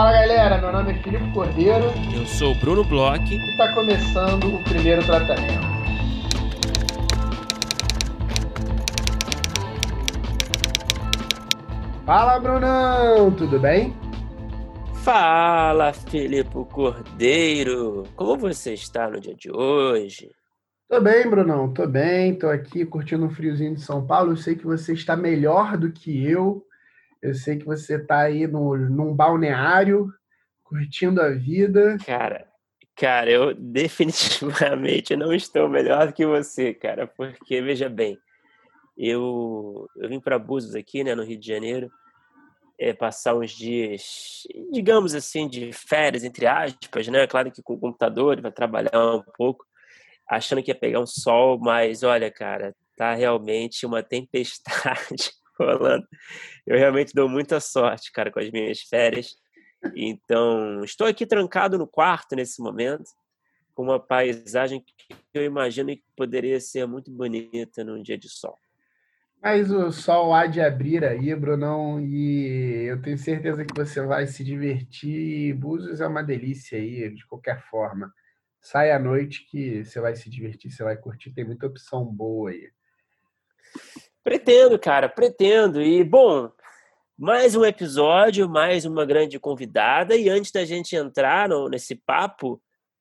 Fala galera, meu nome é Filipe Cordeiro. Eu sou o Bruno Bloch. E está começando o primeiro tratamento. Fala Brunão, tudo bem? Fala Filipe Cordeiro, como você está no dia de hoje? Tô bem, Brunão, tô bem, tô aqui curtindo um friozinho de São Paulo. Eu sei que você está melhor do que eu. Eu sei que você está aí no, num balneário, curtindo a vida. Cara, cara, eu definitivamente não estou melhor do que você, cara, porque veja bem, eu, eu vim para Búzios aqui, né, no Rio de Janeiro, é, passar uns dias, digamos assim, de férias, entre aspas, né? Claro que com o computador vai trabalhar um pouco, achando que ia pegar um sol, mas olha, cara, tá realmente uma tempestade rolando. Eu realmente dou muita sorte, cara, com as minhas férias. Então, estou aqui trancado no quarto nesse momento, com uma paisagem que eu imagino que poderia ser muito bonita num dia de sol. Mas o sol há de abrir aí, Brunão, e eu tenho certeza que você vai se divertir. Búzios é uma delícia aí, de qualquer forma. Sai à noite que você vai se divertir, você vai curtir, tem muita opção boa aí. Pretendo, cara, pretendo. E, bom, mais um episódio, mais uma grande convidada. E antes da gente entrar no, nesse papo,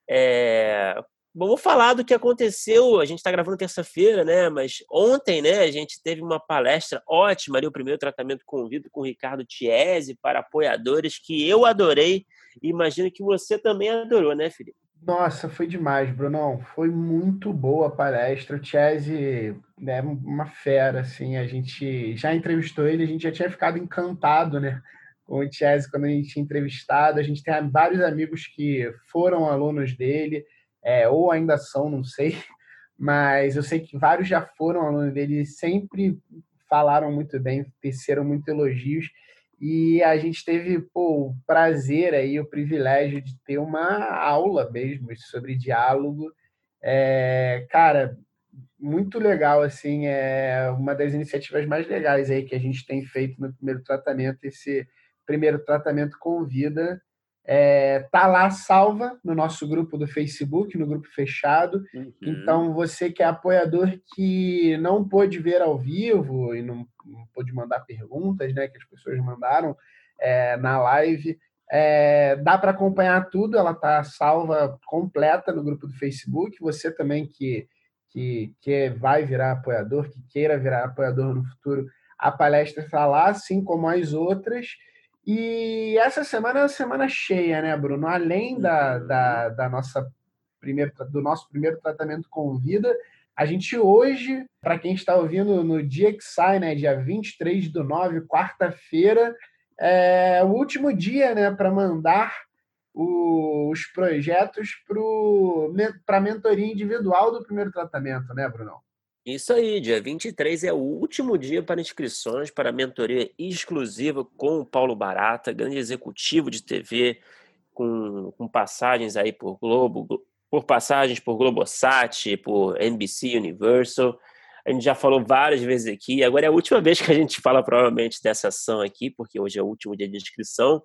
é... vamos falar do que aconteceu. A gente está gravando terça-feira, né? Mas ontem, né, a gente teve uma palestra ótima ali, o primeiro tratamento convido com o Ricardo Tiese para apoiadores, que eu adorei. E imagino que você também adorou, né, Felipe? Nossa, foi demais, Brunão. Foi muito boa a palestra. O é uma fera, assim. A gente já entrevistou ele, a gente já tinha ficado encantado, né? Com o Chese quando a gente tinha entrevistado. A gente tem vários amigos que foram alunos dele, é, ou ainda são, não sei. Mas eu sei que vários já foram alunos dele e sempre falaram muito bem, teceram muito elogios. E a gente teve pô, o prazer aí, o privilégio de ter uma aula mesmo sobre diálogo. É, cara, muito legal, assim, é uma das iniciativas mais legais aí que a gente tem feito no primeiro tratamento, esse primeiro tratamento com vida é, tá lá salva no nosso grupo do Facebook, no grupo fechado. Uhum. Então, você que é apoiador que não pôde ver ao vivo e não, não pôde mandar perguntas, né, que as pessoas mandaram é, na live, é, dá para acompanhar tudo, ela tá salva completa no grupo do Facebook. Você também que, que, que vai virar apoiador, que queira virar apoiador no futuro, a palestra está lá, assim como as outras. E essa semana é uma semana cheia, né, Bruno? Além da, uhum. da, da nossa primeiro, do nosso primeiro tratamento com vida, a gente hoje, para quem está ouvindo no dia que sai, né, dia 23 do 9, quarta-feira, é o último dia né, para mandar o, os projetos para a mentoria individual do primeiro tratamento, né, Bruno? Isso aí, dia 23 é o último dia para inscrições para a mentoria exclusiva com o Paulo Barata, grande executivo de TV, com, com passagens aí por Globo, por passagens por Globosat, por NBC Universal. A gente já falou várias vezes aqui, agora é a última vez que a gente fala provavelmente dessa ação aqui, porque hoje é o último dia de inscrição.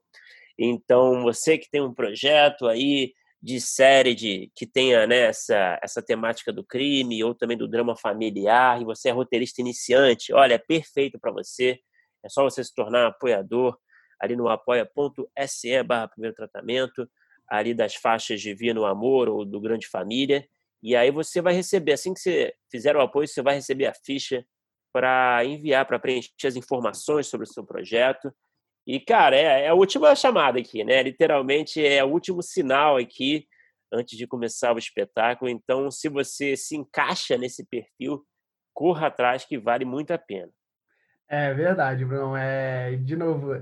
Então, você que tem um projeto aí, de série de, que tenha né, essa, essa temática do crime ou também do drama familiar e você é roteirista iniciante, olha, é perfeito para você. É só você se tornar apoiador ali no apoia.se barra primeiro tratamento, ali das faixas de Via no Amor ou do Grande Família. E aí você vai receber, assim que você fizer o apoio, você vai receber a ficha para enviar, para preencher as informações sobre o seu projeto. E, cara, é, é, a última chamada aqui, né? Literalmente é o último sinal aqui antes de começar o espetáculo. Então, se você se encaixa nesse perfil, corra atrás que vale muito a pena. É verdade, Bruno. É, de novo,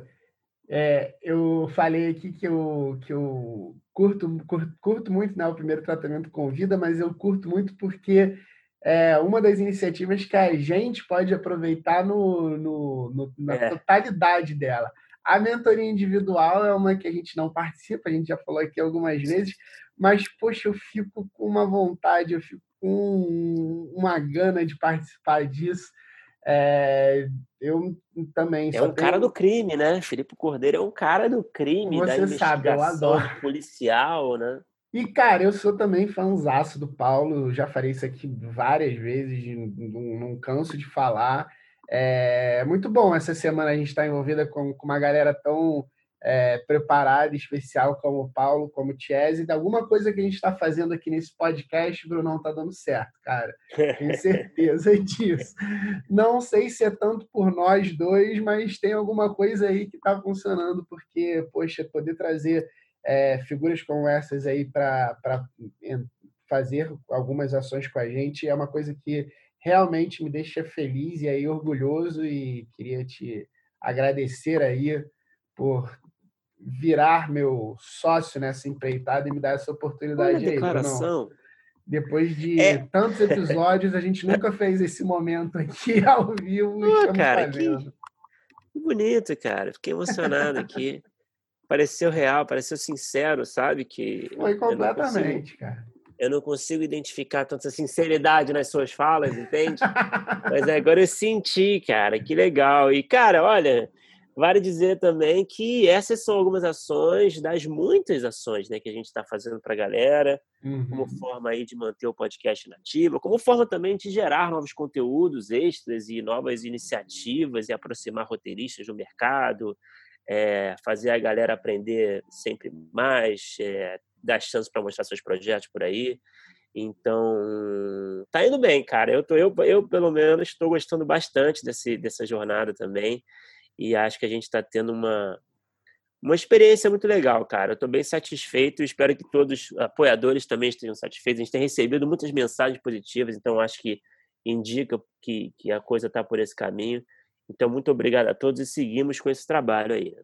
é, eu falei aqui que eu, que eu curto, curto, curto muito né, o primeiro tratamento com vida, mas eu curto muito porque é uma das iniciativas que a gente pode aproveitar no, no, no na é. totalidade dela. A mentoria individual é uma que a gente não participa, a gente já falou aqui algumas vezes, mas, poxa, eu fico com uma vontade, eu fico com uma gana de participar disso. É, eu também. É um tenho... cara do crime, né? Felipe Cordeiro é um cara do crime, Você da investigação sabe, eu adoro. policial, né? E, cara, eu sou também fãzaço do Paulo, já falei isso aqui várias vezes, não, não canso de falar. É muito bom essa semana a gente estar tá envolvida com, com uma galera tão é, preparada, especial como o Paulo, como o Chese. Alguma coisa que a gente está fazendo aqui nesse podcast, Brunão, está dando certo, cara. Tenho certeza disso. Não sei se é tanto por nós dois, mas tem alguma coisa aí que está funcionando, porque, poxa, poder trazer é, figuras como essas aí para fazer algumas ações com a gente é uma coisa que realmente me deixa feliz e aí orgulhoso e queria te agradecer aí por virar meu sócio nessa empreitada e me dar essa oportunidade Olha a declaração. Aí, Depois de é. tantos episódios, a gente nunca fez esse momento aqui ao vivo. Pô, cara, que, que bonito, cara. Fiquei emocionado aqui. pareceu real, pareceu sincero, sabe? Que Foi completamente, cara. Eu não consigo identificar tanta sinceridade nas suas falas, entende? Mas agora eu senti, cara, que legal. E, cara, olha, Vale dizer também que essas são algumas ações das muitas ações né, que a gente está fazendo para a galera, uhum. como forma aí de manter o podcast nativo, como forma também de gerar novos conteúdos extras e novas iniciativas e aproximar roteiristas do mercado, é, fazer a galera aprender sempre mais, é, chance para mostrar seus projetos por aí. Então, tá indo bem, cara. Eu, tô, eu, eu pelo menos, estou gostando bastante desse, dessa jornada também e acho que a gente está tendo uma, uma experiência muito legal, cara. Eu estou bem satisfeito espero que todos os apoiadores também estejam satisfeitos. A gente tem recebido muitas mensagens positivas, então acho que indica que, que a coisa está por esse caminho. Então, muito obrigado a todos e seguimos com esse trabalho aí.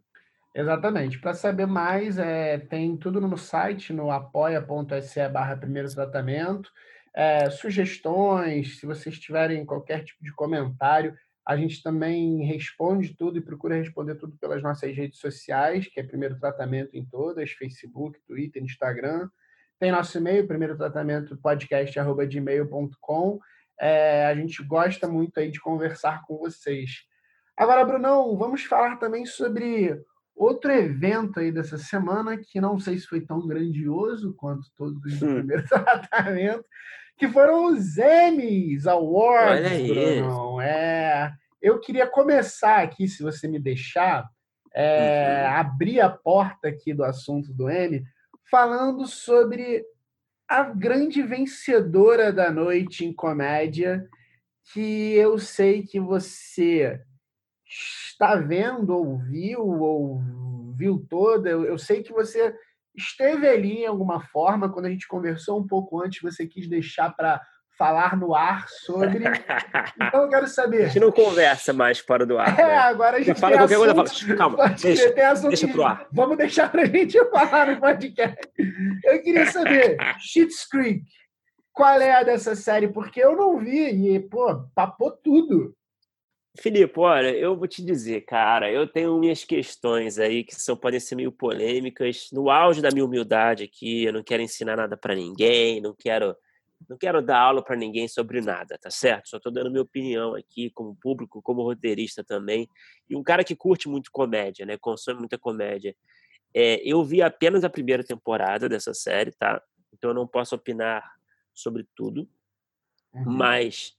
Exatamente. Para saber mais, é, tem tudo no site, no apoia.se barra primeiro tratamento. É, sugestões, se vocês tiverem qualquer tipo de comentário, a gente também responde tudo e procura responder tudo pelas nossas redes sociais, que é Primeiro Tratamento em todas, Facebook, Twitter, Instagram. Tem nosso e-mail, primeiro tratamento. É, a gente gosta muito aí de conversar com vocês. Agora, Brunão, vamos falar também sobre outro evento aí dessa semana, que não sei se foi tão grandioso quanto todos os hum. primeiros tratamentos, que foram os Emmys Awards, Olha aí. Bruno. É, eu queria começar aqui, se você me deixar, é, uhum. abrir a porta aqui do assunto do Emmy, falando sobre a grande vencedora da noite em comédia, que eu sei que você está vendo, ou viu, ou viu toda. Eu, eu sei que você esteve ali em alguma forma, quando a gente conversou um pouco antes, você quis deixar para falar no ar sobre. Então eu quero saber. A gente não conversa mais fora do ar. É, né? agora a gente. fala qualquer coisa, fala. Calma, deixa, deixa pro ar. Vamos deixar pra gente falar no podcast. Eu queria saber, Schitt's Creek, qual é a dessa série? Porque eu não vi e, pô, papou tudo. Filipe, olha, eu vou te dizer, cara, eu tenho minhas questões aí que são podem ser meio polêmicas. No auge da minha humildade aqui, eu não quero ensinar nada para ninguém, não quero não quero dar aula para ninguém sobre nada, tá certo? Só estou dando minha opinião aqui, como público, como roteirista também. E um cara que curte muito comédia, né? Consome muita comédia. É, eu vi apenas a primeira temporada dessa série, tá? Então eu não posso opinar sobre tudo. Uhum. Mas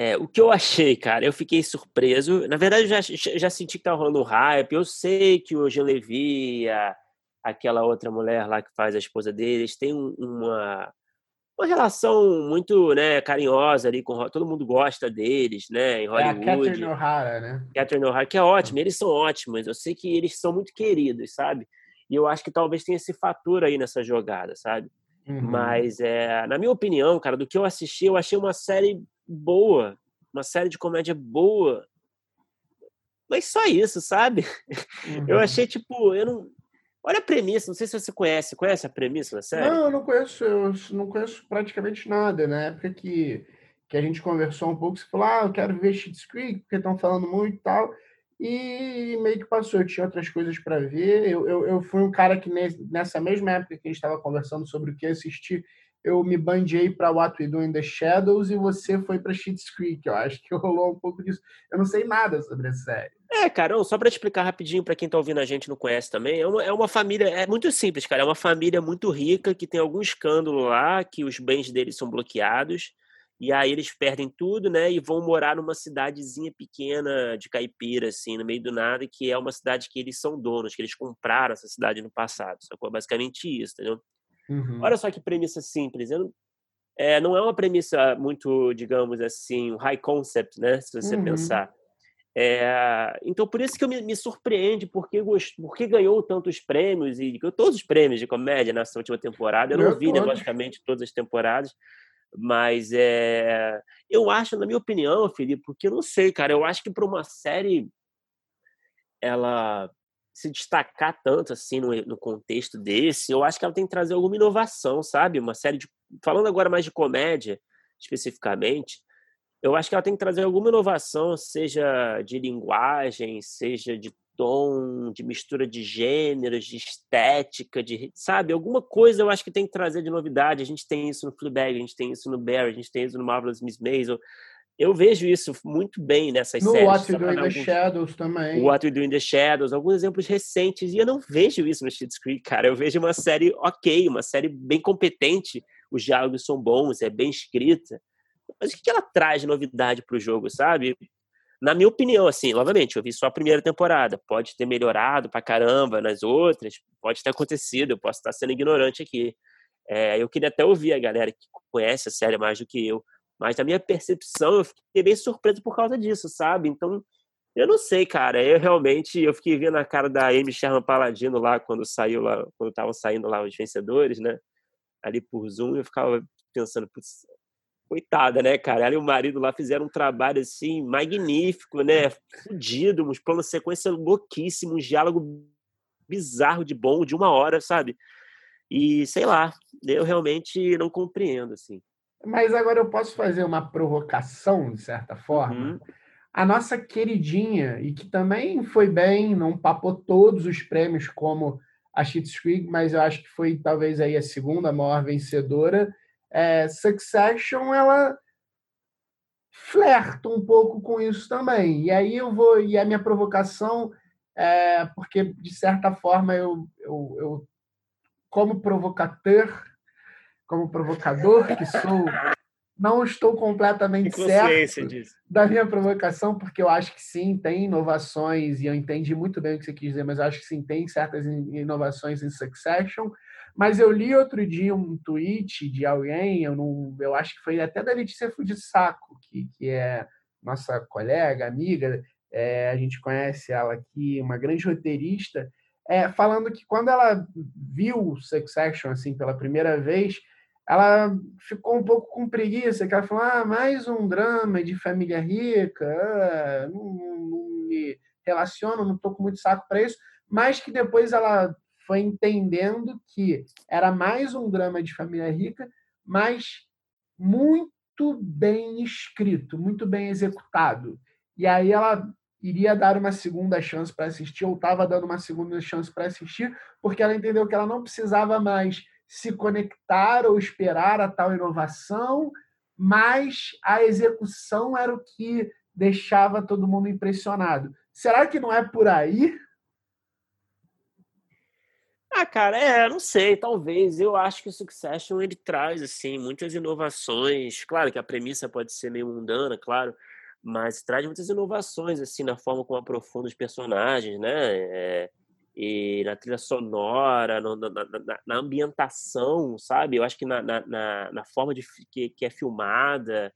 é, o que eu achei, cara, eu fiquei surpreso. Na verdade, eu já, já senti que tava rolando hype. Eu sei que o Jean Levy, a, aquela outra mulher lá que faz a esposa deles, tem uma, uma relação muito né, carinhosa ali com todo mundo gosta deles, né? Em Hollywood. É a Catherine O'Hara, né? Catherine O'Hara, que é ótima, eles são ótimos. Eu sei que eles são muito queridos, sabe? E eu acho que talvez tenha esse fator aí nessa jogada, sabe? Uhum. Mas, é, na minha opinião, cara, do que eu assisti, eu achei uma série boa, uma série de comédia boa. Mas só isso, sabe? Uhum. Eu achei, tipo, eu não, Olha a premissa, não sei se você conhece. Conhece a premissa da série? Não, eu não conheço, eu não conheço praticamente nada. Na época que, que a gente conversou um pouco, você falou, ah, eu quero ver Schitt's Creek, porque estão falando muito e tal. E meio que passou, eu tinha outras coisas para ver. Eu, eu, eu, fui um cara que nessa mesma época que a gente estava conversando sobre o que assistir, eu me bandiei para What We Do in the Shadows e você foi para Schitt's Creek. Eu acho que rolou um pouco disso. Eu não sei nada sobre a série. É, cara, só para explicar rapidinho para quem tá ouvindo a gente e não conhece também, é uma, é uma família, é muito simples, cara, é uma família muito rica que tem algum escândalo lá, que os bens deles são bloqueados, e aí eles perdem tudo, né, e vão morar numa cidadezinha pequena de caipira, assim, no meio do nada, que é uma cidade que eles são donos, que eles compraram essa cidade no passado, sacou? Basicamente isso, entendeu? Uhum. Olha só que premissa simples. Eu não, é, não é uma premissa muito, digamos assim, high concept, né? Se você uhum. pensar. É, então, por isso que eu me, me surpreende, porque, porque ganhou tantos prêmios, e todos os prêmios de comédia nessa última temporada. Eu não vi, né, logicamente, todas as temporadas, mas é, eu acho, na minha opinião, Felipe, porque eu não sei, cara, eu acho que para uma série ela se destacar tanto assim no, no, contexto desse, eu acho que ela tem que trazer alguma inovação, sabe? Uma série de. Falando agora mais de comédia, especificamente, eu acho que ela tem que trazer alguma inovação, seja de linguagem, seja de tom, de mistura de gêneros, de estética, de, sabe? Alguma coisa eu acho que tem que trazer de novidade. A gente tem isso no Fleabag, a gente tem isso no Barry, a gente tem isso no Marvelous Miss Maisel. Eu vejo isso muito bem nessas no séries. No What We Do in the alguns... Shadows também. What We Do in the Shadows, alguns exemplos recentes. E eu não vejo isso no Schitt's Creek, cara. Eu vejo uma série ok, uma série bem competente. Os diálogos são bons, é bem escrita. Mas o que ela traz de novidade para o jogo, sabe? Na minha opinião, assim, novamente, eu vi só a primeira temporada. Pode ter melhorado pra caramba nas outras, pode ter acontecido, eu posso estar sendo ignorante aqui. É, eu queria até ouvir a galera que conhece a série mais do que eu mas na minha percepção, eu fiquei bem surpreso por causa disso, sabe? Então, eu não sei, cara. Eu realmente, eu fiquei vendo a cara da Amy Sherman Paladino lá, quando saiu lá, quando estavam saindo lá os vencedores, né? Ali por Zoom, eu ficava pensando, putz, coitada, né, cara? Ela e o marido lá fizeram um trabalho, assim, magnífico, né? Fudido, uns planos sequência louquíssimos, um diálogo bizarro de bom, de uma hora, sabe? E, sei lá, eu realmente não compreendo, assim. Mas agora eu posso fazer uma provocação, de certa forma. Uhum. A nossa queridinha, e que também foi bem, não papou todos os prêmios como a Schitt's Creek, mas eu acho que foi talvez aí a segunda maior vencedora. É, Succession, ela flerta um pouco com isso também. E aí eu vou, e a minha provocação é porque, de certa forma, eu, eu, eu como provocador, como provocador que sou, não estou completamente certo disso. da minha provocação, porque eu acho que sim, tem inovações, e eu entendi muito bem o que você quis dizer, mas eu acho que sim, tem certas inovações em Succession. Mas eu li outro dia um tweet de alguém, eu, não, eu acho que foi até da Letícia Saco, que, que é nossa colega, amiga, é, a gente conhece ela aqui, uma grande roteirista, é, falando que quando ela viu Succession assim pela primeira vez, ela ficou um pouco com preguiça, que ela falou, ah, mais um drama de família rica, ah, não, não, me relaciono, não estou com muito saco para isso, mas que depois ela foi entendendo que era mais um drama de família rica, mas muito bem escrito, muito bem executado. E aí ela iria dar uma segunda chance para assistir, ou estava dando uma segunda chance para assistir, porque ela entendeu que ela não precisava mais se conectar ou esperar a tal inovação, mas a execução era o que deixava todo mundo impressionado. Será que não é por aí? Ah, cara, é, não sei, talvez. Eu acho que o Succession ele traz assim muitas inovações. Claro que a premissa pode ser meio mundana, claro, mas traz muitas inovações assim na forma como aprofunda os personagens, né? É, e na trilha sonora, no, na, na, na, ambientação, sabe? Eu acho que na, na, na forma de que, que é filmada,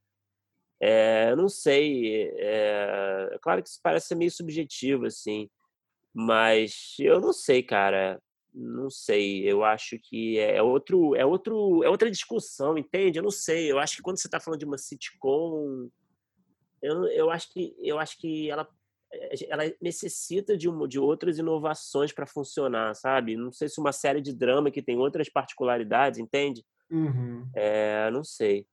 é, eu não sei. É, é, claro que isso parece ser meio subjetivo, assim, mas eu não sei, cara. Não sei. Eu acho que é outro, é outro, é outra discussão, entende? Eu não sei. Eu acho que quando você está falando de uma sitcom, eu, eu acho que eu acho que ela ela necessita de, uma, de outras inovações para funcionar, sabe? Não sei se uma série de drama que tem outras particularidades, entende? Uhum. É, não sei.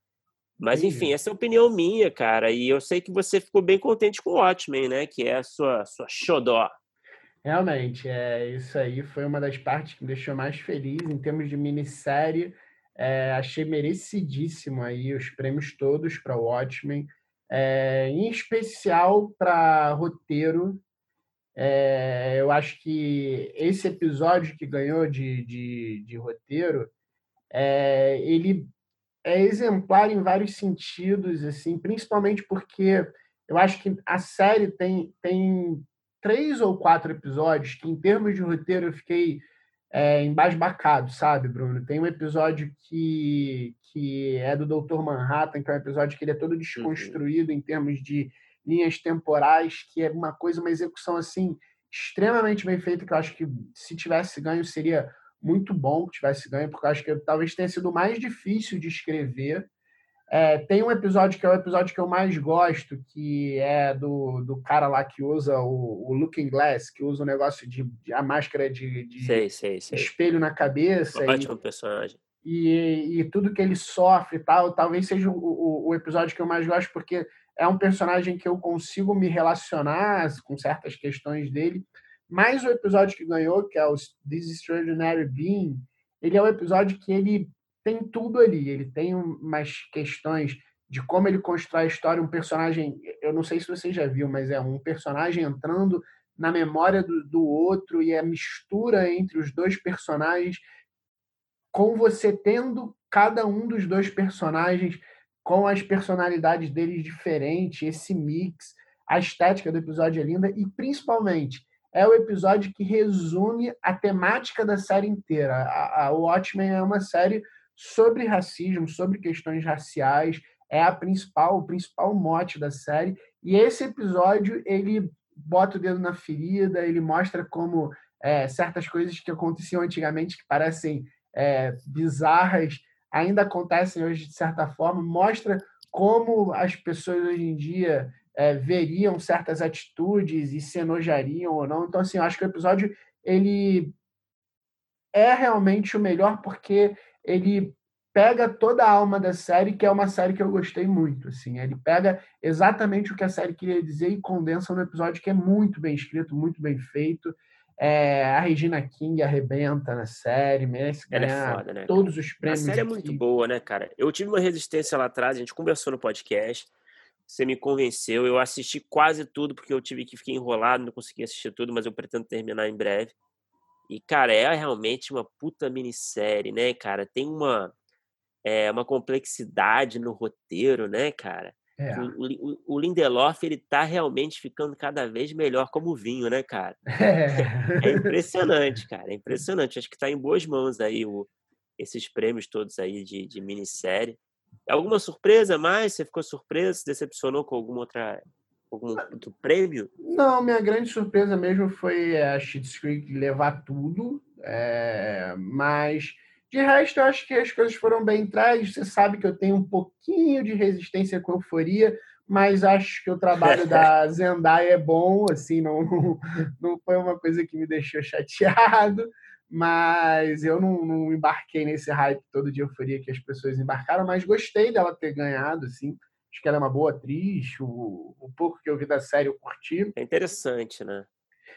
Mas, enfim, essa é a opinião minha, cara. E eu sei que você ficou bem contente com o Watchmen, né? Que é a sua, sua xodó. Realmente, é, isso aí foi uma das partes que me deixou mais feliz em termos de minissérie. É, achei merecidíssimo aí os prêmios todos para o Watchmen, é, em especial para roteiro. É, eu acho que esse episódio que ganhou de, de, de roteiro, é, ele é exemplar em vários sentidos, assim, principalmente porque eu acho que a série tem, tem três ou quatro episódios que, em termos de roteiro, eu fiquei é, embasbacado, sabe, Bruno? Tem um episódio que, que é do Doutor Manhattan, que é um episódio que ele é todo uhum. desconstruído uhum. em termos de linhas temporais, que é uma coisa, uma execução assim extremamente bem feita, que eu acho que se tivesse ganho seria muito bom que tivesse ganho, porque eu acho que talvez tenha sido mais difícil de escrever é, tem um episódio que é o episódio que eu mais gosto, que é do, do cara lá que usa o, o Looking Glass, que usa o negócio de, de a máscara de, de sei, sei, sei. espelho na cabeça. Um ótimo personagem. E, e, tudo que ele sofre e tal, talvez seja o, o, o, episódio que eu mais gosto, porque é um personagem que eu consigo me relacionar com certas questões dele. Mas o episódio que ganhou, que é o This Extraordinary Being, ele é o episódio que ele tem tudo ali. Ele tem umas questões de como ele constrói a história, um personagem, eu não sei se você já viu, mas é um personagem entrando na memória do, do outro e a mistura entre os dois personagens, com você tendo cada um dos dois personagens com as personalidades deles diferentes, esse mix, a estética do episódio é linda e principalmente é o episódio que resume a temática da série inteira. A, a Watchmen é uma série sobre racismo, sobre questões raciais, é a principal, o principal mote da série. E esse episódio ele bota o dedo na ferida, ele mostra como é, certas coisas que aconteciam antigamente que parecem é, bizarras ainda acontecem hoje de certa forma, mostra como as pessoas hoje em dia é, veriam certas atitudes e se enojariam ou não. Então, assim, eu acho que o episódio ele é realmente o melhor porque ele pega toda a alma da série, que é uma série que eu gostei muito. Assim, ele pega exatamente o que a série queria dizer e condensa num episódio que é muito bem escrito, muito bem feito. É, a Regina King arrebenta na série, merece Ela é foda, né, todos os prêmios. A série é muito boa, né, cara? Eu tive uma resistência lá atrás, a gente conversou no podcast, você me convenceu, eu assisti quase tudo, porque eu tive que ficar enrolado, não consegui assistir tudo, mas eu pretendo terminar em breve. E, cara, é realmente uma puta minissérie, né, cara? Tem uma, é, uma complexidade no roteiro, né, cara? É. O, o, o, Lindelof, ele tá realmente ficando cada vez melhor como vinho, né, cara? É, é impressionante, cara. É impressionante. Acho que tá em boas mãos aí o, esses prêmios todos aí de, de minissérie. Alguma surpresa mais? Você ficou surpreso? Se decepcionou com alguma outra algum outro prêmio? Não, minha grande surpresa mesmo foi a Schitt's Creek levar tudo, é, mas de resto eu acho que as coisas foram bem entregues. Você sabe que eu tenho um pouquinho de resistência com euforia, mas acho que o trabalho da Zendaya é bom, assim, não, não foi uma coisa que me deixou chateado, mas eu não, não embarquei nesse hype todo de euforia que as pessoas embarcaram, mas gostei dela ter ganhado, assim, Acho que ela é uma boa atriz. O, o pouco que eu vi da série eu curti. É interessante, né?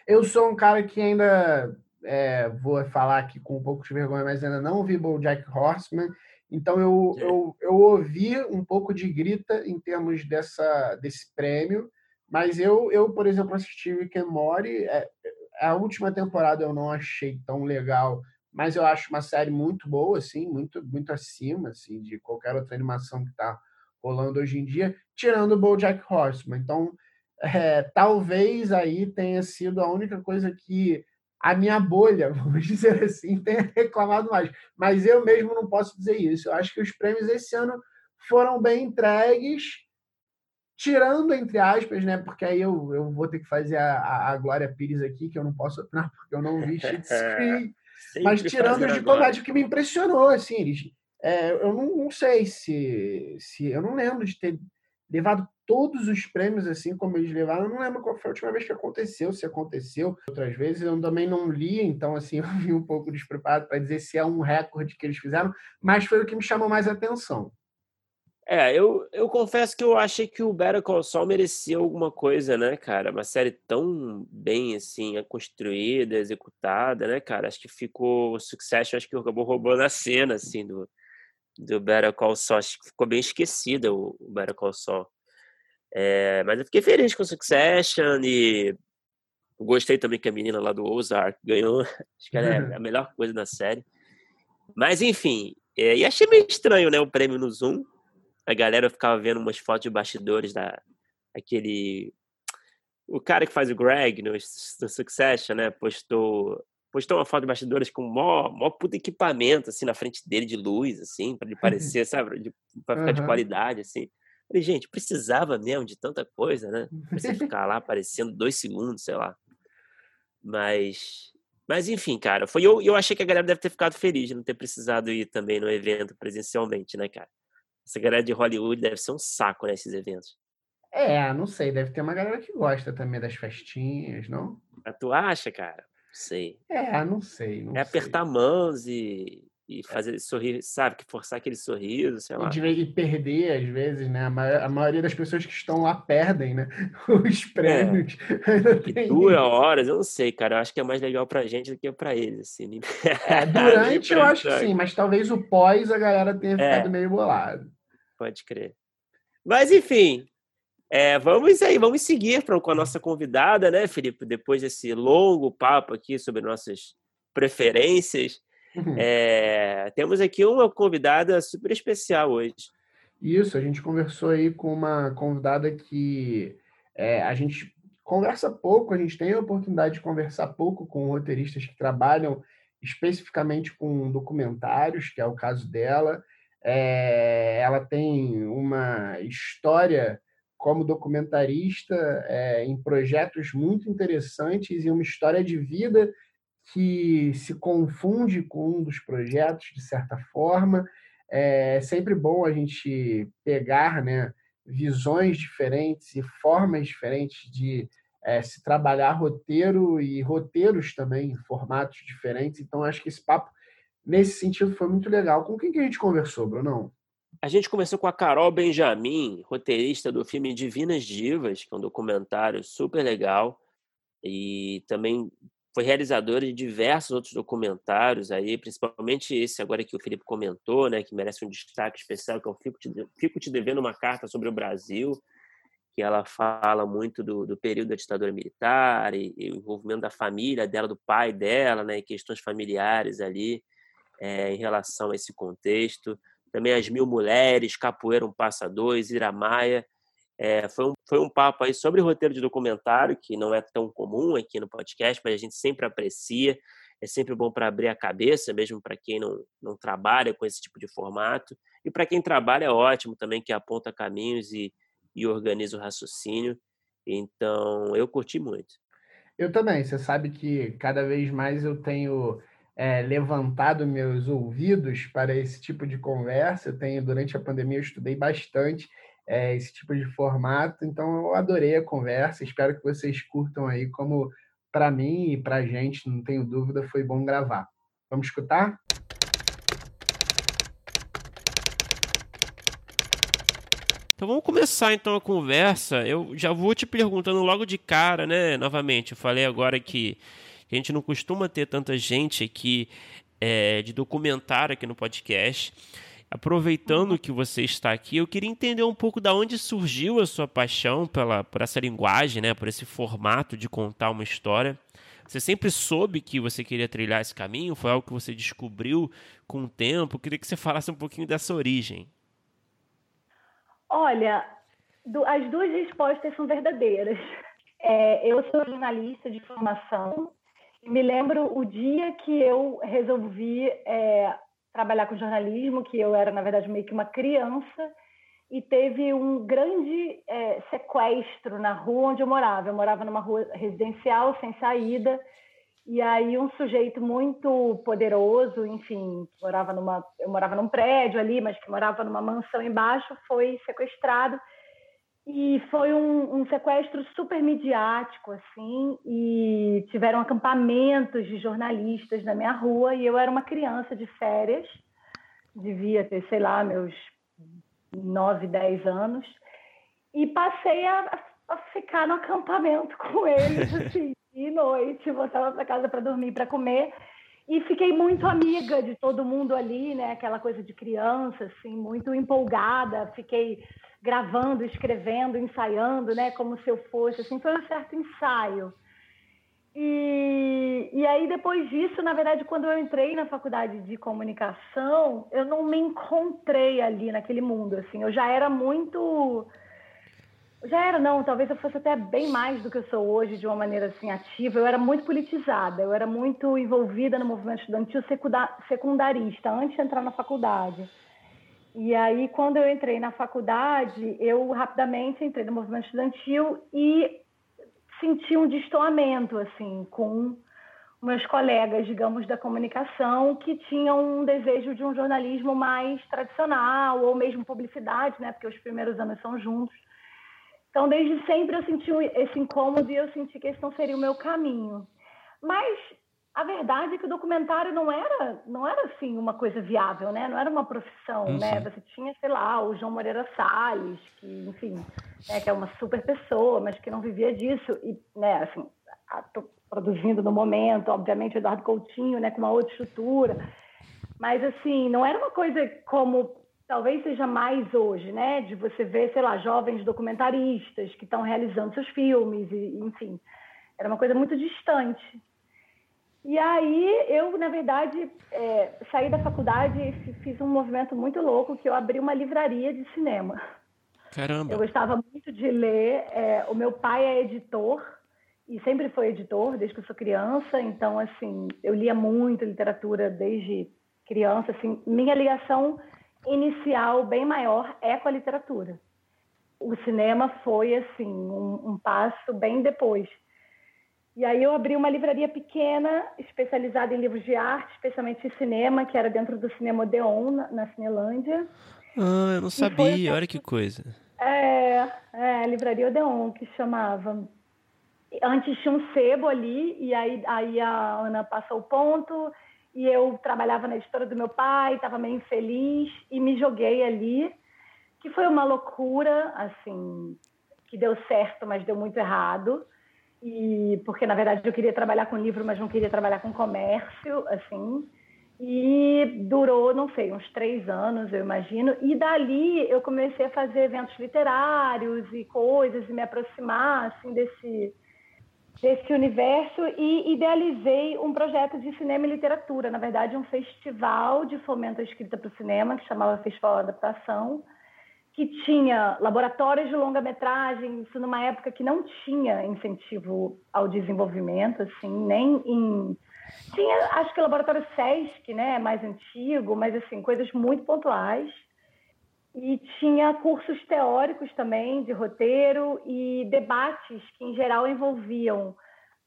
Eu sou um cara que ainda é, vou falar aqui com um pouco de vergonha, mas ainda não vi Jack Horseman. Então eu, é. eu, eu ouvi um pouco de grita em termos dessa, desse prêmio, mas eu, eu por exemplo, assisti Rick and Morty. É, a última temporada eu não achei tão legal, mas eu acho uma série muito boa, assim, muito, muito acima assim, de qualquer outra animação que está rolando hoje em dia, tirando o BoJack Horseman. Então, é, talvez aí tenha sido a única coisa que a minha bolha, vamos dizer assim, tenha reclamado mais. Mas eu mesmo não posso dizer isso. Eu acho que os prêmios esse ano foram bem entregues, tirando, entre aspas, né? Porque aí eu, eu vou ter que fazer a, a Glória Pires aqui, que eu não posso opinar, porque eu não vi Creek. mas tirando os de comédia que me impressionou, assim, eles é, eu não, não, sei se, se. Eu não lembro de ter levado todos os prêmios assim como eles levaram. Eu não lembro qual foi a última vez que aconteceu, se aconteceu outras vezes. Eu também não li, então assim eu vim um pouco despreparado para dizer se é um recorde que eles fizeram, mas foi o que me chamou mais atenção. É, eu, eu confesso que eu achei que o Better Call Saul merecia alguma coisa, né, cara? Uma série tão bem, assim, construída, executada, né, cara? Acho que ficou... O Succession acho que acabou roubando a cena, assim, do, do Better Call Saul. Acho que ficou bem esquecida o, o Better Call Saul. É, mas eu fiquei feliz com o Succession e gostei também que a menina lá do Ozark ganhou. Acho que ela é a melhor coisa da série. Mas enfim, é, e achei meio estranho, né, o prêmio no Zoom. A galera ficava vendo umas fotos de bastidores da aquele o cara que faz o Greg no, no Succession, né, postou postou uma foto de bastidores com mó, mó puto equipamento, assim, na frente dele de luz, assim, para ele parecer, sabe, para ficar uhum. de qualidade, assim. Falei, gente, precisava mesmo de tanta coisa, né? Pra você ficar lá aparecendo dois segundos, sei lá. Mas, mas enfim, cara, foi eu, eu achei que a galera deve ter ficado feliz de não ter precisado ir também no evento presencialmente, né, cara? Essa galera de Hollywood deve ser um saco nesses eventos. É, não sei, deve ter uma galera que gosta também das festinhas, não? Ah, tu acha, cara? Sei. É, não sei. Não é apertar sei. mãos e, e é. fazer sorrir, sabe? Que forçar aquele sorriso, sei lá. E perder, às vezes, né? A, maioria das pessoas que estão lá perdem, né? Os prêmios. É. duas horas, eu não sei, cara. Eu acho que é mais legal pra gente do que pra eles, assim. É, durante eu acho que sim, mas talvez o pós a galera tenha é. ficado meio bolado. Pode crer. Mas, enfim, é, vamos aí, vamos seguir pra, com a nossa convidada, né, Felipe? Depois desse longo papo aqui sobre nossas preferências, uhum. é, temos aqui uma convidada super especial hoje. Isso, a gente conversou aí com uma convidada que é, a gente conversa pouco, a gente tem a oportunidade de conversar pouco com roteiristas que trabalham especificamente com documentários, que é o caso dela. É, ela tem uma história como documentarista é, em projetos muito interessantes e uma história de vida que se confunde com um dos projetos, de certa forma. É sempre bom a gente pegar né, visões diferentes e formas diferentes de é, se trabalhar roteiro e roteiros também, formatos diferentes. Então, acho que esse papo, nesse sentido, foi muito legal. Com quem que a gente conversou, Brunão? A gente começou com a Carol Benjamin, roteirista do filme Divinas Divas, que é um documentário super legal. E também foi realizadora de diversos outros documentários aí, principalmente esse agora que o Felipe comentou, né, que merece um destaque especial, que é o Fico Te, Fico Te Devendo uma Carta sobre o Brasil, que ela fala muito do, do período da ditadura militar e, e, o envolvimento da família dela, do pai dela, né, e questões familiares ali é, em relação a esse contexto também As Mil Mulheres, Capoeira Um Passa Dois, Iramaia. É, foi, um, foi um papo aí sobre roteiro de documentário, que não é tão comum aqui no podcast, mas a gente sempre aprecia. É sempre bom para abrir a cabeça, mesmo para quem não, não trabalha com esse tipo de formato. E para quem trabalha é ótimo também, que aponta caminhos e, e organiza o raciocínio. Então, eu curti muito. Eu também. Você sabe que cada vez mais eu tenho é, levantado meus ouvidos para esse tipo de conversa. Eu tenho, durante a pandemia, eu estudei bastante é, esse tipo de formato, então eu adorei a conversa. Espero que vocês curtam aí, como para mim e para a gente, não tenho dúvida, foi bom gravar. Vamos escutar? Então vamos começar então a conversa. Eu já vou te perguntando logo de cara, né? Novamente, eu falei agora que a gente não costuma ter tanta gente aqui é, de documentário aqui no podcast. Aproveitando que você está aqui, eu queria entender um pouco da onde surgiu a sua paixão pela, por essa linguagem, né, por esse formato de contar uma história. Você sempre soube que você queria trilhar esse caminho? Foi algo que você descobriu com o tempo? Eu queria que você falasse um pouquinho dessa origem. Olha, do, as duas respostas são verdadeiras. É, eu sou jornalista de formação me lembro o dia que eu resolvi é, trabalhar com jornalismo, que eu era, na verdade, meio que uma criança, e teve um grande é, sequestro na rua onde eu morava. Eu morava numa rua residencial, sem saída, e aí um sujeito muito poderoso, enfim, morava numa, eu morava num prédio ali, mas que morava numa mansão embaixo, foi sequestrado e foi um, um, sequestro super midiático, assim, e tiveram acampamentos de jornalistas na minha rua, e eu era uma criança de férias, devia ter, sei lá, meus nove, dez anos, e passei a, a ficar no acampamento com eles, assim, de noite, voltava para casa para dormir, para comer, E fiquei muito amiga de todo mundo ali, né? Aquela coisa de criança, assim, muito empolgada. Fiquei gravando, escrevendo, ensaiando, né? Como se eu fosse, assim, foi um certo ensaio. E, e aí, depois disso, na verdade, quando eu entrei na faculdade de comunicação, eu não me encontrei ali naquele mundo, assim. Eu já era muito já era, não, talvez eu fosse até bem mais do que eu sou hoje, de uma maneira assim ativa. Eu era muito politizada, eu era muito envolvida no movimento estudantil secundarista, antes de entrar na faculdade. E aí, quando eu entrei na faculdade, eu rapidamente entrei no movimento estudantil e senti um destoamento, assim, com meus colegas, digamos, da comunicação, que tinham um desejo de um jornalismo mais tradicional, ou mesmo publicidade, né? Porque os primeiros anos são juntos. Então, desde sempre eu senti esse incômodo e eu senti que esse não seria o meu caminho. Mas a verdade é que o documentário não era, não era assim uma coisa viável, né? Não era uma profissão, uhum. né? Você tinha, sei lá, o João Moreira Salles, que, enfim, né, que é uma super pessoa, mas que não vivia disso e, né, assim, produzindo no momento, obviamente, o Eduardo Coutinho, né, com uma outra estrutura. Mas assim, não era uma coisa como talvez seja mais hoje, né? De você ver, sei lá, jovens documentaristas que estão realizando seus filmes, e, enfim. Era uma coisa muito distante. E aí eu, na verdade, é, saí da faculdade e fiz um movimento muito louco que eu abri uma livraria de cinema. Caramba! Eu gostava muito de ler. É, o meu pai é editor e sempre foi editor desde que eu sou criança. Então, assim, eu lia muito literatura desde criança. Assim, minha ligação inicial bem maior é com a literatura. O cinema foi assim um, um passo bem depois. E aí eu abri uma livraria pequena, especializada em livros de arte, especialmente em cinema, que era dentro do Cinema Odeon, na, na Cinelândia. Ah, eu não sabia, foi... olha que coisa. É, é, a livraria Odeon, que chamava. Antes tinha um sebo ali, e aí, aí a Ana passou o ponto, e eu trabalhava na editora do meu pai, estava meio infeliz e me joguei ali, que foi uma loucura, assim, que deu certo, mas deu muito errado. E porque na verdade eu queria trabalhar com livro, mas não queria trabalhar com comércio, assim. E durou, não sei, uns três anos, eu imagino. E dali eu comecei a fazer eventos literários e coisas e me aproximar assim desse desse universo e idealizei um projeto de cinema e literatura, na verdade um festival de fomento à escrita para o cinema que chamava Festival Adaptação, que tinha laboratórios de longa-metragem, isso numa época que não tinha incentivo ao desenvolvimento, assim, nem em tinha, acho que o laboratório SESC, né, mais antigo, mas assim, coisas muito pontuais. E tinha cursos teóricos também de roteiro e debates que, em geral, envolviam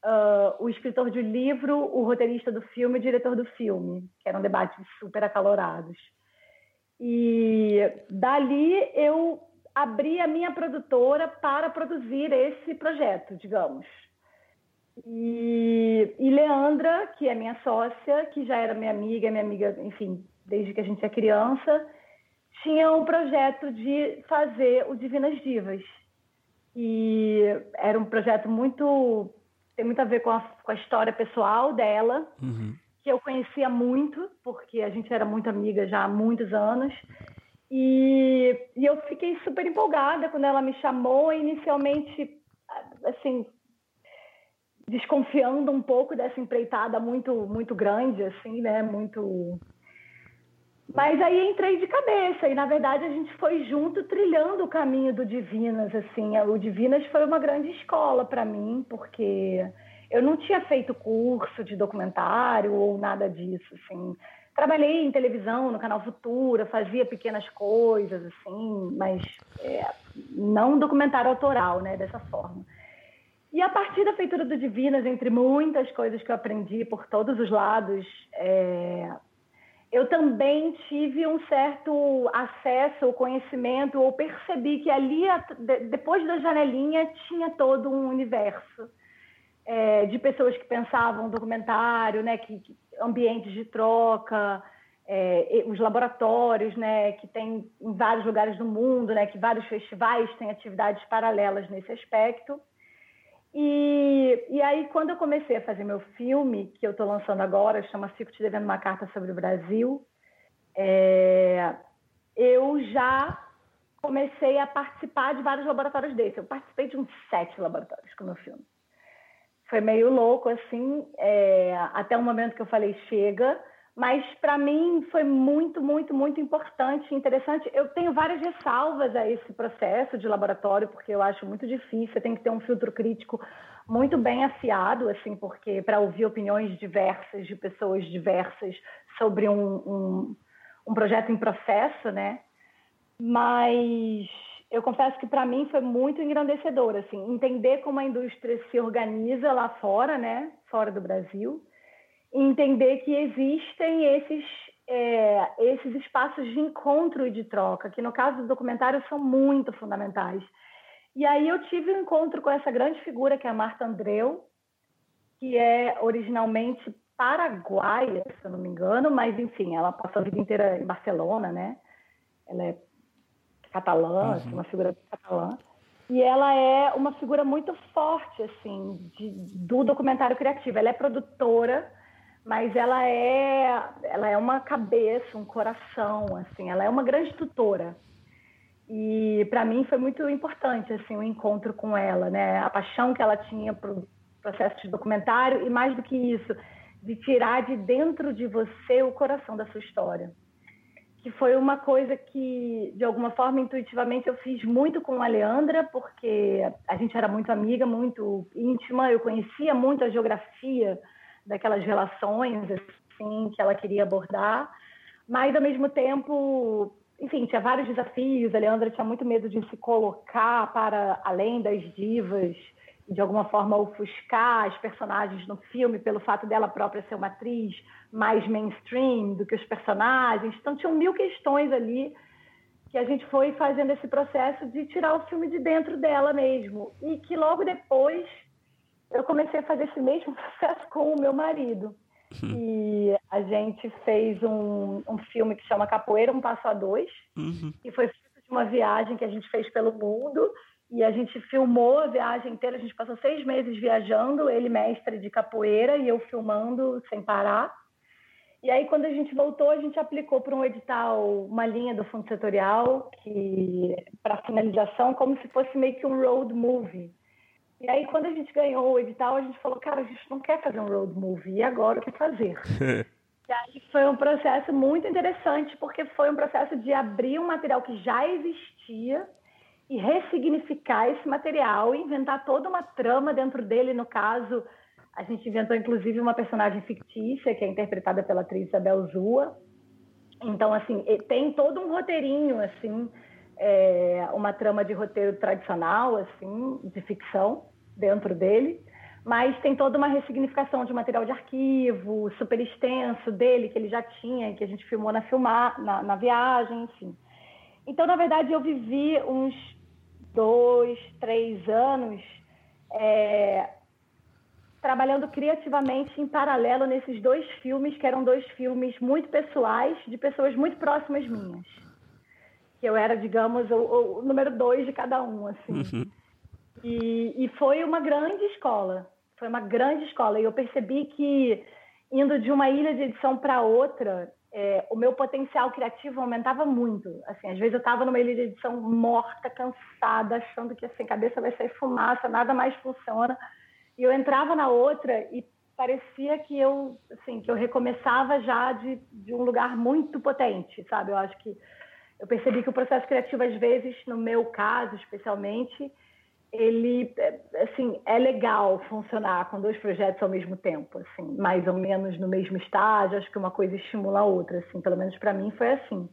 uh, o escritor de livro, o roteirista do filme e o diretor do filme, que eram debates super acalorados. E dali eu abri a minha produtora para produzir esse projeto, digamos. E, e Leandra, que é minha sócia, que já era minha amiga, minha amiga, enfim, desde que a gente é criança, tinha um projeto de fazer o Divinas Divas. E era um projeto muito. tem muito a ver com a, com a história pessoal dela, uhum. Que eu conhecia muito, porque a gente era muito amiga já há muitos anos. E, e eu fiquei super empolgada quando ela me chamou, inicialmente, assim, desconfiando um pouco dessa empreitada muito muito grande assim né muito mas aí entrei de cabeça e na verdade a gente foi junto trilhando o caminho do Divinas assim. O Divinas foi uma grande escola para mim, porque eu não tinha feito curso de documentário ou nada disso, assim. Trabalhei em televisão, no canal Futura, fazia pequenas coisas assim, mas é, não documentário autoral, né, dessa forma. E a partir da feitura do Divinas, entre muitas coisas que eu aprendi por todos os lados, é, eu também tive um certo acesso, conhecimento, ou percebi que ali, depois da janelinha, tinha todo um universo é, de pessoas que pensavam documentário, né, que, que ambientes de troca, é, os laboratórios, né, que tem em vários lugares do mundo, né, que vários festivais têm atividades paralelas nesse aspecto. E, e aí, quando eu comecei a fazer meu filme, que eu estou lançando agora, chama Fico Te Devendo Uma Carta sobre o Brasil, é, eu já comecei a participar de vários laboratórios desses. Eu participei de uns sete laboratórios com o meu filme. Foi meio louco, assim, é, até o momento que eu falei, chega, mas para mim foi muito, muito, muito importante, interessante. Eu tenho várias ressalvas a esse processo de laboratório, porque eu acho muito difícil, tem que ter um filtro crítico muito bem afiado, assim, porque para ouvir opiniões diversas de pessoas diversas sobre um, um, um projeto em processo, né? Mas eu confesso que para mim foi muito engrandecedor, assim, entender como a indústria se organiza lá fora, né? Fora do Brasil entender que existem esses, é, esses espaços de encontro e de troca, que no caso do documentário são muito fundamentais. E aí eu tive um encontro com essa grande figura que é a Marta Andreu, que é originalmente paraguaia, se eu não me engano, mas enfim, ela passou a vida inteira em Barcelona, né? Ela é catalã, assim, uhum. uma figura catalã. E ela é uma figura muito forte, assim, de, do documentário criativo. Ela é produtora, mas ela é ela é uma cabeça, um coração, assim, ela é uma grande tutora. E para mim foi muito importante assim o encontro com ela, né? A paixão que ela tinha pro processo de documentário e mais do que isso, de tirar de dentro de você o coração da sua história. Que foi uma coisa que de alguma forma intuitivamente eu fiz muito com a Leandra, porque a gente era muito amiga, muito íntima, eu conhecia muito a geografia daquelas relações assim que ela queria abordar, mas ao mesmo tempo, enfim, tinha vários desafios. A Leandra tinha muito medo de se colocar para além das divas de alguma forma ofuscar as personagens no filme pelo fato dela própria ser uma atriz mais mainstream do que os personagens. Então tinham mil questões ali que a gente foi fazendo esse processo de tirar o filme de dentro dela mesmo e que logo depois eu comecei a fazer esse mesmo processo com o meu marido. Uhum. E a gente fez um, um filme que chama Capoeira, um passo a dois, uhum. que foi fruto de uma viagem que a gente fez pelo mundo. E a gente filmou a viagem inteira, a gente passou seis meses viajando, ele mestre de capoeira e eu filmando sem parar. E aí, quando a gente voltou, a gente aplicou para um edital uma linha do fundo setorial que para finalização, como se fosse meio que um road movie. E aí, quando a gente ganhou o edital, a gente falou, cara, a gente não quer fazer um road movie, e agora o que fazer? e aí foi um processo muito interessante, porque foi um processo de abrir um material que já existia e ressignificar esse material e inventar toda uma trama dentro dele. No caso, a gente inventou, inclusive, uma personagem fictícia, que é interpretada pela atriz Isabel Zua. Então, assim, tem todo um roteirinho, assim, é, uma trama de roteiro tradicional, assim, de ficção dentro dele, mas tem toda uma ressignificação de material de arquivo, super extenso dele, que ele já tinha, que a gente filmou na, filmar, na, na viagem, enfim. Então, na verdade, eu vivi uns dois, três anos é, trabalhando criativamente em paralelo nesses dois filmes, que eram dois filmes muito pessoais, de pessoas muito próximas minhas que eu era, digamos, o, o número dois de cada um, assim. Uhum. E, e foi uma grande escola, foi uma grande escola. E eu percebi que, indo de uma ilha de edição para outra, é, o meu potencial criativo aumentava muito. Assim, às vezes eu estava numa ilha de edição morta, cansada, achando que assim, a cabeça vai sair fumaça, nada mais funciona. E eu entrava na outra e parecia que eu, assim, que eu recomeçava já de, de um lugar muito potente, sabe? Eu acho que eu percebi que o processo criativo, às vezes, no meu caso especialmente, ele assim é legal funcionar com dois projetos ao mesmo tempo, assim, mais ou menos no mesmo estágio. Acho que uma coisa estimula a outra, assim. Pelo menos para mim foi assim.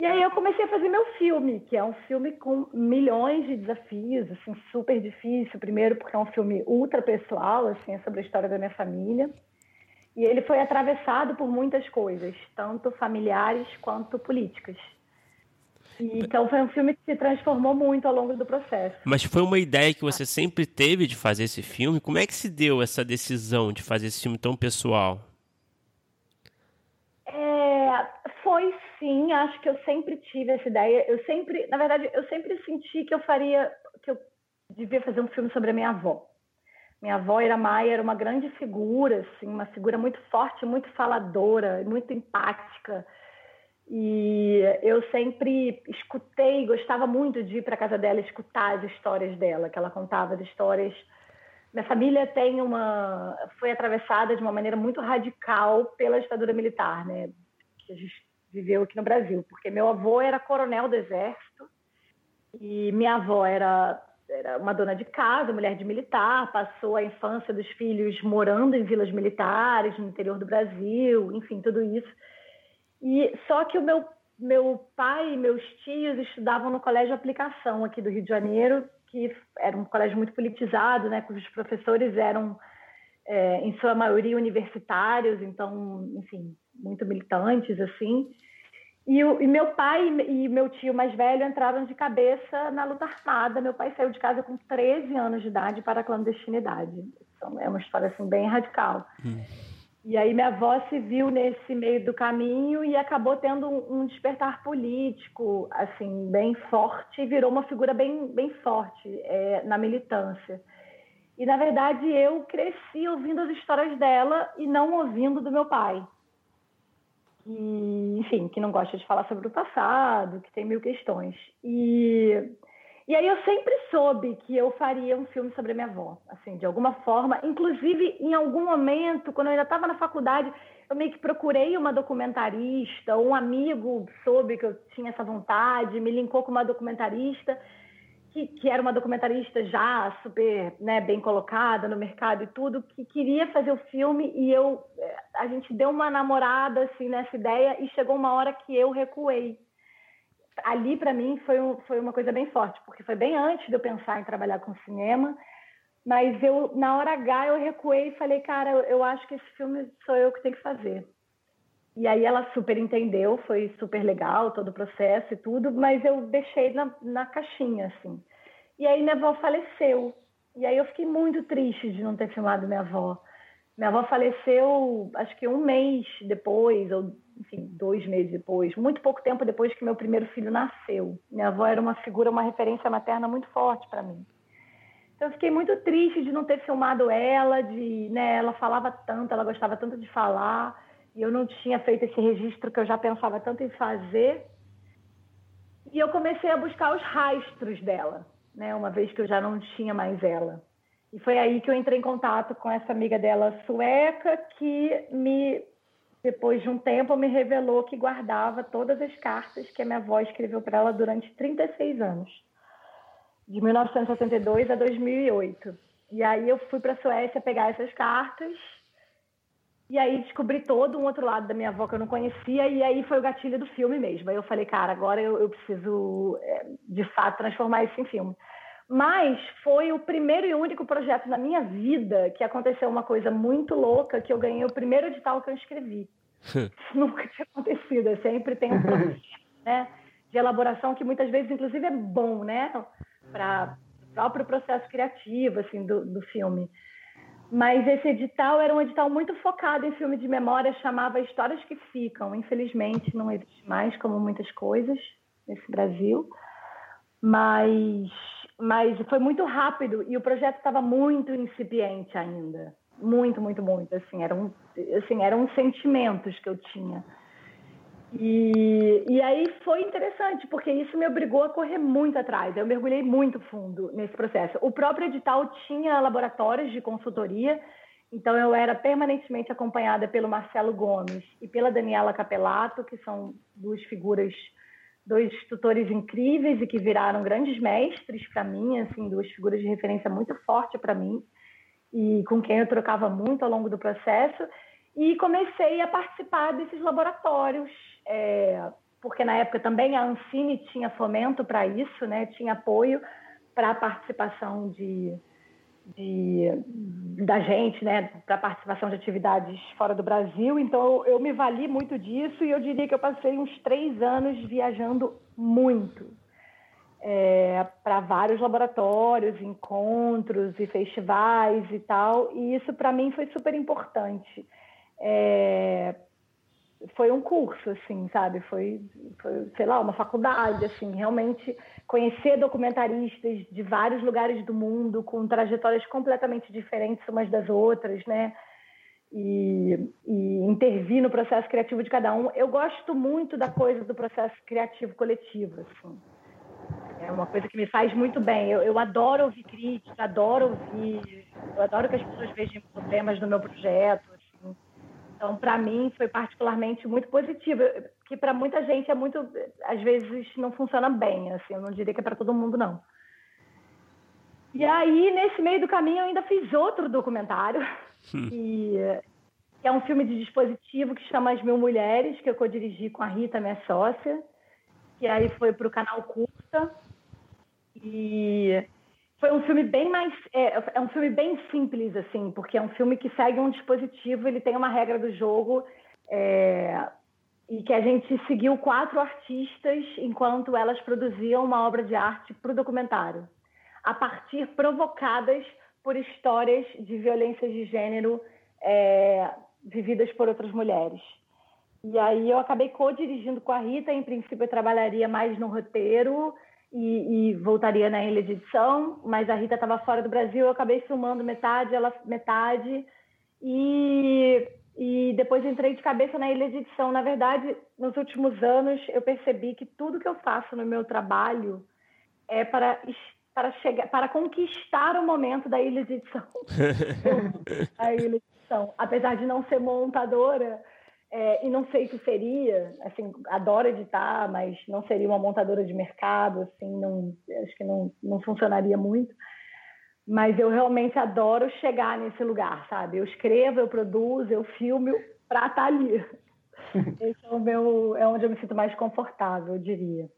E aí eu comecei a fazer meu filme, que é um filme com milhões de desafios, assim, super difícil. Primeiro porque é um filme ultra pessoal, assim, é sobre a história da minha família. E ele foi atravessado por muitas coisas, tanto familiares quanto políticas. Então foi um filme que se transformou muito ao longo do processo. Mas foi uma ideia que você sempre teve de fazer esse filme? Como é que se deu essa decisão de fazer esse filme tão pessoal? É, foi sim, acho que eu sempre tive essa ideia. Eu sempre, na verdade, eu sempre senti que eu faria, que eu devia fazer um filme sobre a minha avó. Minha avó Ira Maia era uma grande figura, assim, uma figura muito forte, muito faladora, muito empática. E eu sempre escutei, gostava muito de ir para casa dela escutar as histórias dela, que ela contava as histórias. Minha família tem uma foi atravessada de uma maneira muito radical pela ditadura militar, né? Que a gente viveu aqui no Brasil, porque meu avô era coronel do exército e minha avó era era uma dona de casa, mulher de militar, passou a infância dos filhos morando em vilas militares no interior do Brasil, enfim, tudo isso. E só que o meu meu pai e meus tios estudavam no colégio Aplicação aqui do Rio de Janeiro, que era um colégio muito politizado, né, cujos professores eram é, em sua maioria universitários, então, enfim, muito militantes assim. E, o, e, meu pai e meu tio mais velho entraram de cabeça na luta armada. Meu pai saiu de casa com 13 anos de idade para a clandestinidade. Então, é uma história assim, bem radical. Hum. E aí minha avó se viu nesse meio do caminho e acabou tendo um, despertar político assim bem forte e virou uma figura bem, bem forte é, na militância. E na verdade eu cresci ouvindo as histórias dela e não ouvindo do meu pai enfim, que não gosta de falar sobre o passado, que tem mil questões. E, e aí eu sempre soube que eu faria um filme sobre a minha avó, assim, de alguma forma. Inclusive, em algum momento, quando eu ainda estava na faculdade, eu meio que procurei uma documentarista, um amigo soube que eu tinha essa vontade, me linkou com uma documentarista que, que, era uma documentarista já super né, bem colocada no mercado e tudo, que queria fazer o filme e eu eh, a gente deu uma namorada assim nessa ideia e chegou uma hora que eu recuei. Ali para mim foi, um, foi uma coisa bem forte, porque foi bem antes de eu pensar em trabalhar com cinema, mas eu na hora H eu recuei e falei, cara, eu, acho que esse filme sou eu que tenho que fazer. E aí ela super entendeu, foi super legal todo o processo e tudo, mas eu deixei na, na caixinha, assim. E aí minha avó faleceu. E aí eu fiquei muito triste de não ter filmado minha avó. Minha avó faleceu, acho que um mês depois, ou enfim, dois meses depois, muito pouco tempo depois que meu primeiro filho nasceu. Minha avó era uma figura, uma referência materna muito forte para mim. Então eu fiquei muito triste de não ter filmado ela, de, né, ela falava tanto, ela gostava tanto de falar e eu não tinha feito esse registro que eu já pensava tanto em fazer. E eu comecei a buscar os rastros dela, né? Uma vez que eu já não tinha mais ela. E foi aí que eu entrei em contato com essa amiga dela sueca que me depois de um tempo me revelou que guardava todas as cartas que a minha avó escreveu para ela durante 36 anos, de 1962 a 2008. E aí eu fui para a Suécia pegar essas cartas e aí descobri todo um outro lado da minha avó que eu não conhecia, e aí foi o gatilho do filme mesmo. Aí eu falei, cara, agora eu, eu preciso, é, de fato, transformar isso em filme. Mas foi o primeiro e único projeto na minha vida que aconteceu uma coisa muito louca, que eu ganhei o primeiro edital que eu escrevi. Isso nunca tinha acontecido, eu sempre tem um processo né, de elaboração que muitas vezes, inclusive, é bom, né? Para o próprio processo criativo, assim, do, do filme. Mas esse edital era um edital muito focado em filme de memória, chamava Histórias que Ficam. Infelizmente, não existe mais, como muitas coisas nesse Brasil. Mas, mas foi muito rápido e o projeto estava muito incipiente ainda. Muito, muito, muito. Assim, eram, assim, eram sentimentos que eu tinha. E, e aí foi interessante, porque isso me obrigou a correr muito atrás. Eu mergulhei muito fundo nesse processo. O próprio edital tinha laboratórios de consultoria, então eu era permanentemente acompanhada pelo Marcelo Gomes e pela Daniela Capelato, que são duas figuras, dois tutores incríveis e que viraram grandes mestres para mim, assim, duas figuras de referência muito forte para mim e com quem eu trocava muito ao longo do processo. E comecei a participar desses laboratórios, é, porque na época também a Ancine tinha fomento para isso, né? tinha apoio para a participação de, de, da gente, né? para participação de atividades fora do Brasil. Então eu me vali muito disso e eu diria que eu passei uns três anos viajando muito. É, para vários laboratórios, encontros e festivais e tal, e isso para mim foi super importante é, foi um curso, assim, sabe? Foi, foi, sei lá, uma faculdade, assim, realmente conhecer documentaristas de vários lugares do mundo com trajetórias completamente diferentes umas das outras, né? E, e, intervir no processo criativo de cada um. Eu gosto muito da coisa do processo criativo coletivo. Assim. É uma coisa que me faz muito bem. Eu, eu adoro ouvir crítica, adoro ouvir, eu adoro que as pessoas vejam problemas no meu projeto. Assim. Então, para mim, foi particularmente muito positivo. Que para muita gente é muito, às vezes, não funciona bem. Assim, eu não diria que é para todo mundo, não. E aí, nesse meio do caminho, eu ainda fiz outro documentário, hum. que, que, é um filme de dispositivo que chama As Mil Mulheres, que eu co-dirigi com a Rita, minha sócia, que aí foi para o canal Curta. E foi um filme bem mais. É, é, um filme bem simples, assim, porque é um filme que segue um dispositivo, ele tem uma regra do jogo. É, e que a gente seguiu quatro artistas enquanto elas produziam uma obra de arte para o documentário a partir provocadas por histórias de violência de gênero é, vividas por outras mulheres. E aí eu acabei co-dirigindo com a Rita. Em princípio, eu trabalharia mais no roteiro e, e voltaria na ilha de edição, mas a Rita estava fora do Brasil. Eu acabei filmando metade, ela metade. E, e depois entrei de cabeça na ilha de edição. Na verdade, nos últimos anos, eu percebi que tudo que eu faço no meu trabalho é para para chegar, para conquistar o momento da ilha de edição. a ilha de edição, apesar de não ser montadora é, e não sei o que seria, assim, adoro editar, mas não seria uma montadora de mercado, assim, não, acho que não, não funcionaria muito. Mas eu realmente adoro chegar nesse lugar, sabe? Eu escrevo, eu produzo, eu filmo para estar tá ali. Esse é o meu, é onde eu me sinto mais confortável, eu diria.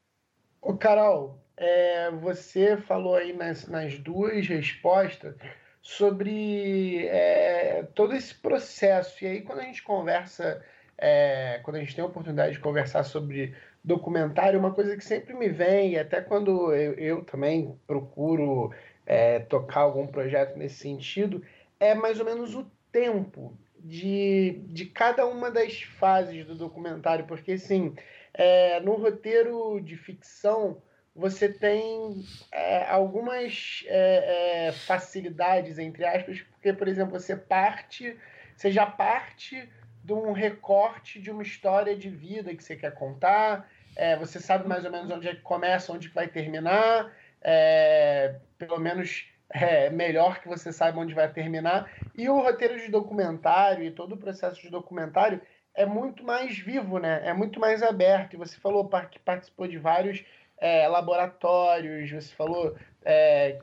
Ô, Carol, é, você falou aí nas, nas duas respostas sobre é, todo esse processo. E aí, quando a gente conversa, é, quando a gente tem a oportunidade de conversar sobre documentário, uma coisa que sempre me vem, e até quando eu, eu também procuro é, tocar algum projeto nesse sentido, é mais ou menos o tempo de, de cada uma das fases do documentário, porque assim, é, no roteiro de ficção você tem é, algumas é, é, facilidades, entre aspas, porque, por exemplo, você parte, você já parte de um recorte de uma história de vida que você quer contar, é, você sabe mais ou menos onde é que começa, onde vai terminar, é, pelo menos é melhor que você saiba onde vai terminar. E o roteiro de documentário e todo o processo de documentário é muito mais vivo, né? É muito mais aberto. E você falou que participou de vários é, laboratórios, você falou, é,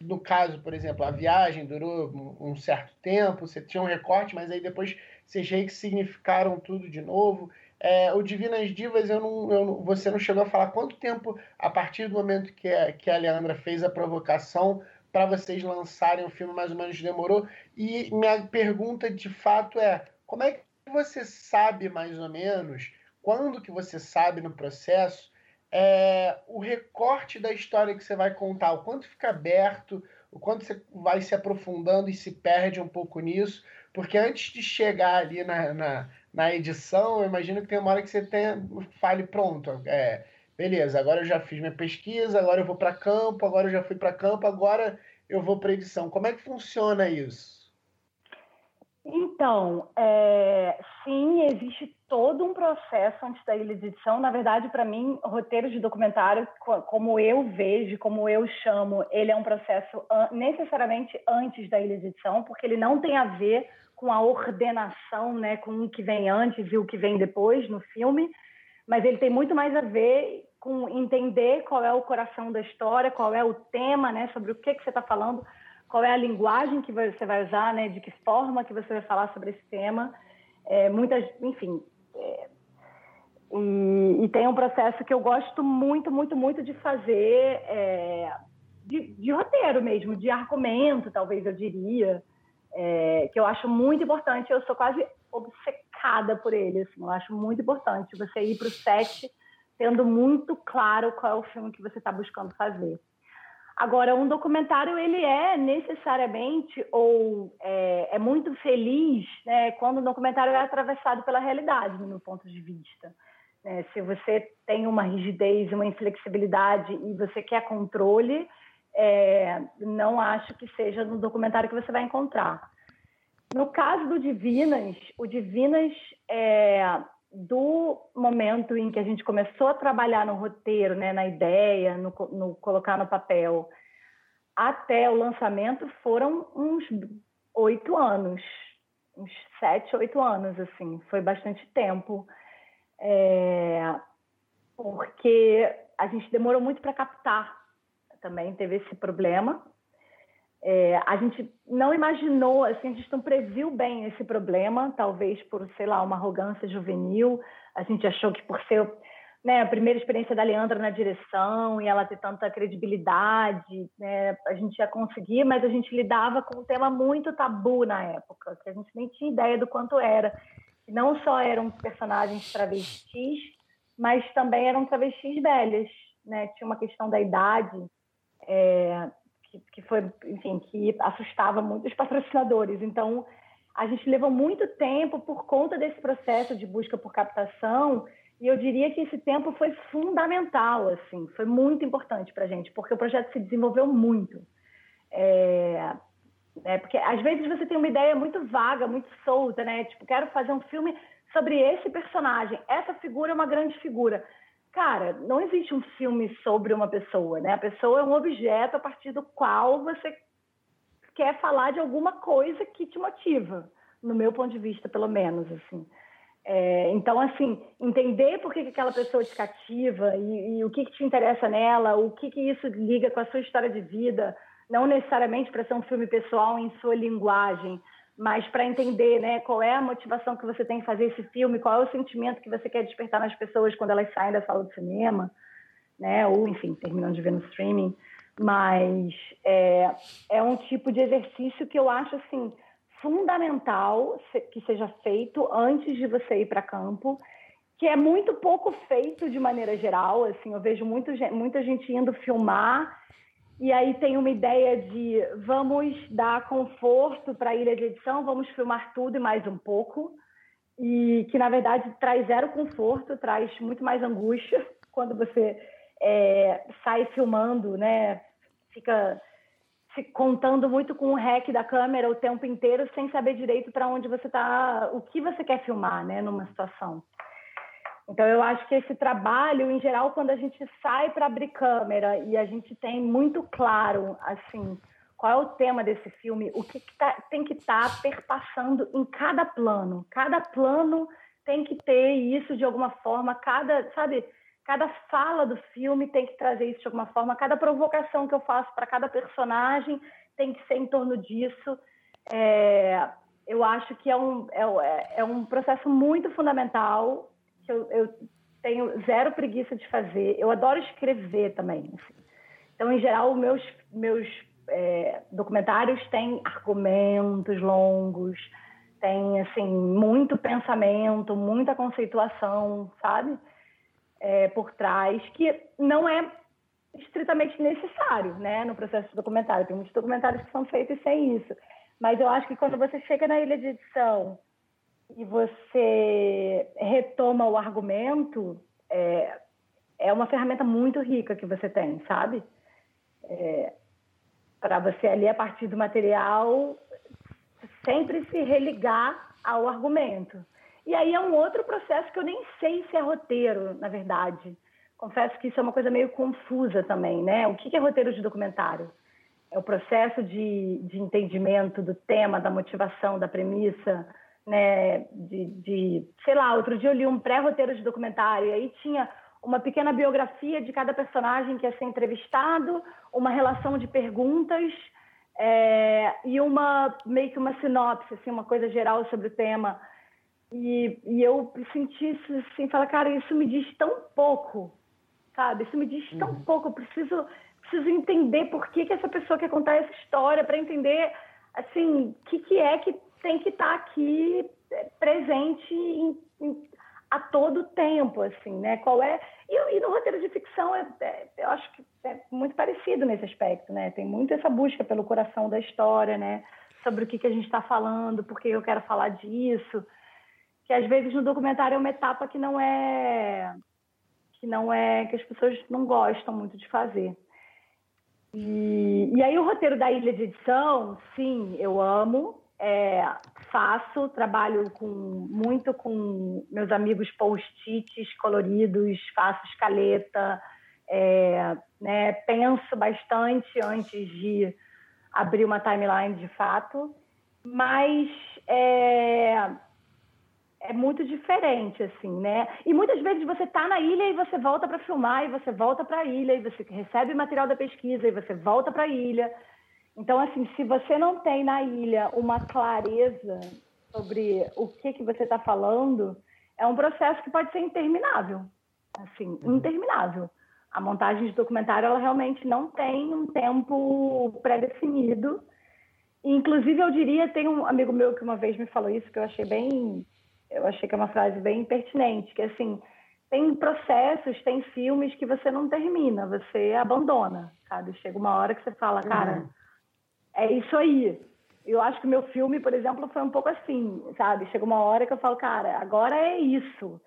no caso, por exemplo, a viagem durou um certo tempo, você tinha um recorte, mas aí depois vocês significaram tudo de novo. É, o Divinas Divas, eu não, eu você não chegou a falar quanto tempo, a partir do momento que a, que a Leandra fez a provocação, para vocês lançarem o filme, mais ou menos demorou. E minha pergunta de fato é: como é que você sabe mais ou menos, quando que você sabe no processo, é, o recorte da história que você vai contar, o quanto fica aberto, o quanto você vai se aprofundando e se perde um pouco nisso, porque antes de chegar ali na, na, na edição, eu imagino que tem uma hora que você tenha, fale, pronto, é, beleza, agora eu já fiz minha pesquisa, agora eu vou para campo, agora eu já fui para campo, agora eu vou para edição. Como é que funciona isso? Então, é, sim, existe todo um processo antes da ilha de edição. Na verdade, para mim, roteiros de documentário, como eu vejo, como eu chamo, ele é um processo necessariamente antes da ilha de edição, porque ele não tem a ver com a ordenação, né, com o que vem antes e o que vem depois no filme, mas ele tem muito mais a ver com entender qual é o coração da história, qual é o tema, né, sobre o que, que você está falando qual é a linguagem que você vai usar, né? De que forma que você vai falar sobre esse tema. É, muitas, enfim. É, e, e, tem um processo que eu gosto muito, muito, muito de fazer, é, de, de, roteiro mesmo, de argumento, talvez eu diria, é, que eu acho muito importante. Eu sou quase obcecada por ele, assim, eu acho muito importante você ir para o set tendo muito claro qual é o filme que você está buscando fazer. Agora, um documentário ele é necessariamente ou é, é, muito feliz né, quando o documentário é atravessado pela realidade, no meu ponto de vista. Né? Se você tem uma rigidez, uma inflexibilidade e você quer controle, é, não acho que seja no documentário que você vai encontrar. No caso do Divinas, o Divinas é, do momento em que a gente começou a trabalhar no roteiro, né, na ideia, no, no colocar no papel, até o lançamento foram uns oito anos, uns sete, oito anos, assim, foi bastante tempo, é, porque a gente demorou muito para captar, também teve esse problema. É, a gente não imaginou, assim, a gente não previu bem esse problema, talvez por, sei lá, uma arrogância juvenil. A gente achou que por ser né, a primeira experiência da Leandra na direção e ela ter tanta credibilidade, né, a gente ia conseguir, mas a gente lidava com um tema muito tabu na época, que a gente nem tinha ideia do quanto era. Não só eram personagens travestis, mas também eram travestis velhas, né? Tinha uma questão da idade, é, que, que foi, enfim, que assustava muito os patrocinadores. Então, a gente levou muito tempo por conta desse processo de busca por captação e eu diria que esse tempo foi fundamental, assim, foi muito importante para a gente, porque o projeto se desenvolveu muito. É, é, porque às vezes você tem uma ideia muito vaga, muito solta, né? Tipo, quero fazer um filme sobre esse personagem. Essa figura é uma grande figura. Cara, não existe um filme sobre uma pessoa, né? A pessoa é um objeto a partir do qual você quer falar de alguma coisa que te motiva, no meu ponto de vista, pelo menos, assim. É, então, assim, entender por que, que aquela pessoa te cativa e, e o que, que, te interessa nela, o que, que isso liga com a sua história de vida, não necessariamente para ser um filme pessoal em sua linguagem, mas para entender né, qual é a motivação que você tem em fazer esse filme, qual é o sentimento que você quer despertar nas pessoas quando elas saem da sala de cinema, né, ou, enfim, terminando de ver no streaming. Mas é, é um tipo de exercício que eu acho, assim, fundamental que seja feito antes de você ir para campo, que é muito pouco feito de maneira geral. Assim, eu vejo muito, muita gente indo filmar e aí tem uma ideia de vamos dar conforto para a ilha de edição, vamos filmar tudo e mais um pouco, e que na verdade traz zero conforto, traz muito mais angústia quando você é, sai filmando, né? Fica se contando muito com o rec da câmera o tempo inteiro sem saber direito para onde você está, o que você quer filmar, né, numa situação. Então eu acho que esse trabalho, em geral, quando a gente sai para abrir câmera e a gente tem muito claro, assim, qual é o tema desse filme, o que, que tá, tem que estar tá perpassando em cada plano. Cada plano tem que ter isso de alguma forma, cada, sabe, cada fala do filme tem que trazer isso de alguma forma, cada provocação que eu faço para cada personagem tem que ser em torno disso. É, eu acho que é um, é, é um processo muito fundamental, que eu, eu, tenho zero preguiça de fazer. Eu adoro escrever também. Assim. Então, em geral, meus, meus é, documentários têm argumentos longos, tem assim muito pensamento, muita conceituação, sabe? é, por trás, que não é estritamente necessário né, no processo de documentário. Tem muitos documentários que são feitos sem isso. Mas eu acho que quando você chega na ilha de edição e você retoma o argumento, é, é uma ferramenta muito rica que você tem, sabe? É, Para você ali, a partir do material, sempre se religar ao argumento. E aí é um outro processo que eu nem sei se é roteiro, na verdade. Confesso que isso é uma coisa meio confusa também, né? O que é roteiro de documentário? É o processo de, de entendimento do tema, da motivação, da premissa, né? De, de, sei lá, outro dia eu li um pré-roteiro de documentário e aí tinha uma pequena biografia de cada personagem que ia ser entrevistado, uma relação de perguntas é, e uma meio que uma sinopse, assim, uma coisa geral sobre o tema. E, e eu senti isso assim, falar, cara, isso me diz tão pouco, sabe? Isso me diz tão uhum. pouco, eu preciso, preciso entender por que, que essa pessoa quer contar essa história, para entender, assim, o que, que é que tem que estar tá aqui é, presente em, em, a todo tempo, assim, né? Qual é... E, e no roteiro de ficção, é, é, eu acho que é muito parecido nesse aspecto, né? Tem muito essa busca pelo coração da história, né? Sobre o que, que a gente está falando, por que eu quero falar disso que às vezes no documentário é uma etapa que não é que não é que as pessoas não gostam muito de fazer. E, e aí o roteiro da ilha de edição, sim, eu amo, é, faço, trabalho com, muito com meus amigos post-its coloridos, faço escaleta, é, né, penso bastante antes de abrir uma timeline de fato, mas é, é muito diferente, assim, né? E muitas vezes você está na ilha e você volta para filmar, e você volta para a ilha, e você recebe material da pesquisa, e você volta para a ilha. Então, assim, se você não tem na ilha uma clareza sobre o que, que você está falando, é um processo que pode ser interminável. Assim, uhum. interminável. A montagem de documentário, ela realmente não tem um tempo pré-definido. Inclusive, eu diria, tem um amigo meu que uma vez me falou isso, que eu achei bem... Eu achei que é uma frase bem pertinente, que assim, tem processos, tem filmes que você não termina, você abandona, sabe? Chega uma hora que você fala, cara... Uhum é isso aí. Eu acho que meu filme, por exemplo, foi um pouco assim, sabe? Chega uma hora que eu falo, cara, agora é isso.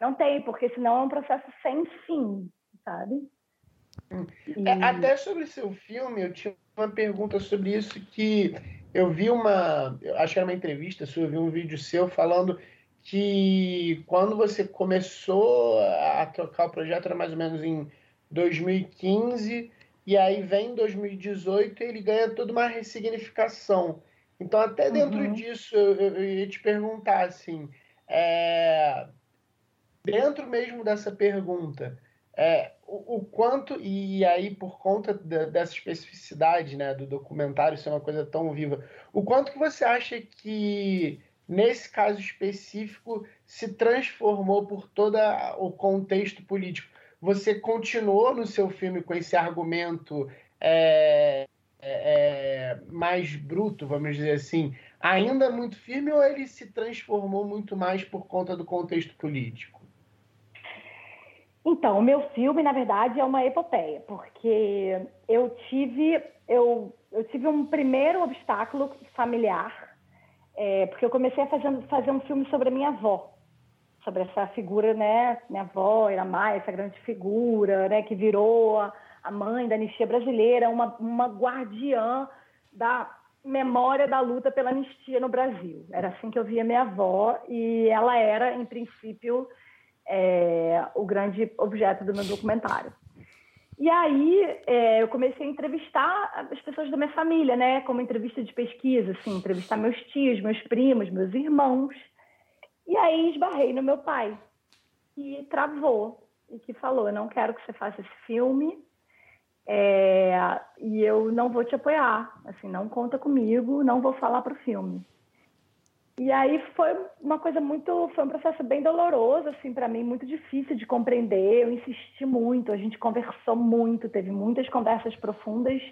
Não tem, porque senão é um processo sem fim, sabe? Hum. E... É, até sobre seu filme, eu tinha uma pergunta sobre isso que eu vi uma, acho que era uma entrevista eu vi um vídeo seu falando que quando você começou a tocar o projeto era mais ou menos em 2015 e aí vem 2018 e ele ganha toda uma ressignificação. Então, até dentro uhum. disso, eu, eu, ia te perguntar, assim, é, dentro mesmo dessa pergunta, é, o, o, quanto, e aí por conta dessa especificidade né, do documentário ser uma coisa tão viva, o quanto que você acha que, nesse caso específico, se transformou por todo o contexto político? Você continuou no seu filme com esse argumento é, é, é, mais bruto, vamos dizer assim, ainda muito firme ou ele se transformou muito mais por conta do contexto político? Então, o meu filme, na verdade, é uma epopeia, porque eu tive, eu, eu tive um primeiro obstáculo familiar, é, porque eu comecei a fazer, fazer um filme sobre a minha avó sobre essa figura, né, minha avó, Iramai, essa grande figura, né, que virou a, a mãe da anistia brasileira, uma, uma guardiã da memória da luta pela anistia no Brasil. Era assim que eu via minha avó e ela era, em princípio, é, o grande objeto do meu documentário. E aí é, eu comecei a entrevistar as pessoas da minha família, né, como entrevista de pesquisa, assim, entrevistar meus tios, meus primos, meus irmãos. E aí esbarrei no meu pai, que travou e que falou: não quero que você faça esse filme é, e eu não vou te apoiar. Assim, não conta comigo, não vou falar para o filme. E aí foi uma coisa muito, foi um processo bem doloroso, assim, para mim, muito difícil de compreender. Eu insisti muito, a gente conversou muito, teve muitas conversas profundas.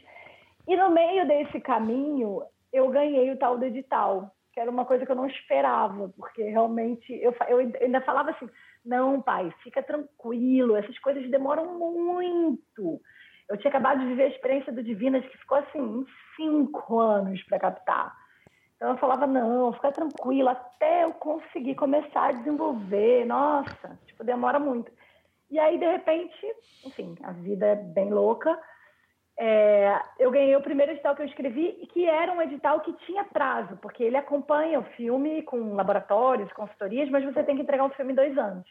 E no meio desse caminho, eu ganhei o tal do edital, que era uma coisa que eu não esperava, porque realmente eu, eu ainda falava assim: não, pai, fica tranquilo, essas coisas demoram muito. Eu tinha acabado de viver a experiência do Divinas, que ficou assim, cinco anos para captar. Então eu falava: não, fica tranquilo, até eu conseguir começar a desenvolver. Nossa, tipo, demora muito. E aí, de repente, enfim, a vida é bem louca é, eu ganhei o primeiro edital que eu escrevi, que era um edital que tinha prazo, porque ele acompanha o filme com laboratórios, consultorias, mas você tem que entregar o filme em dois anos.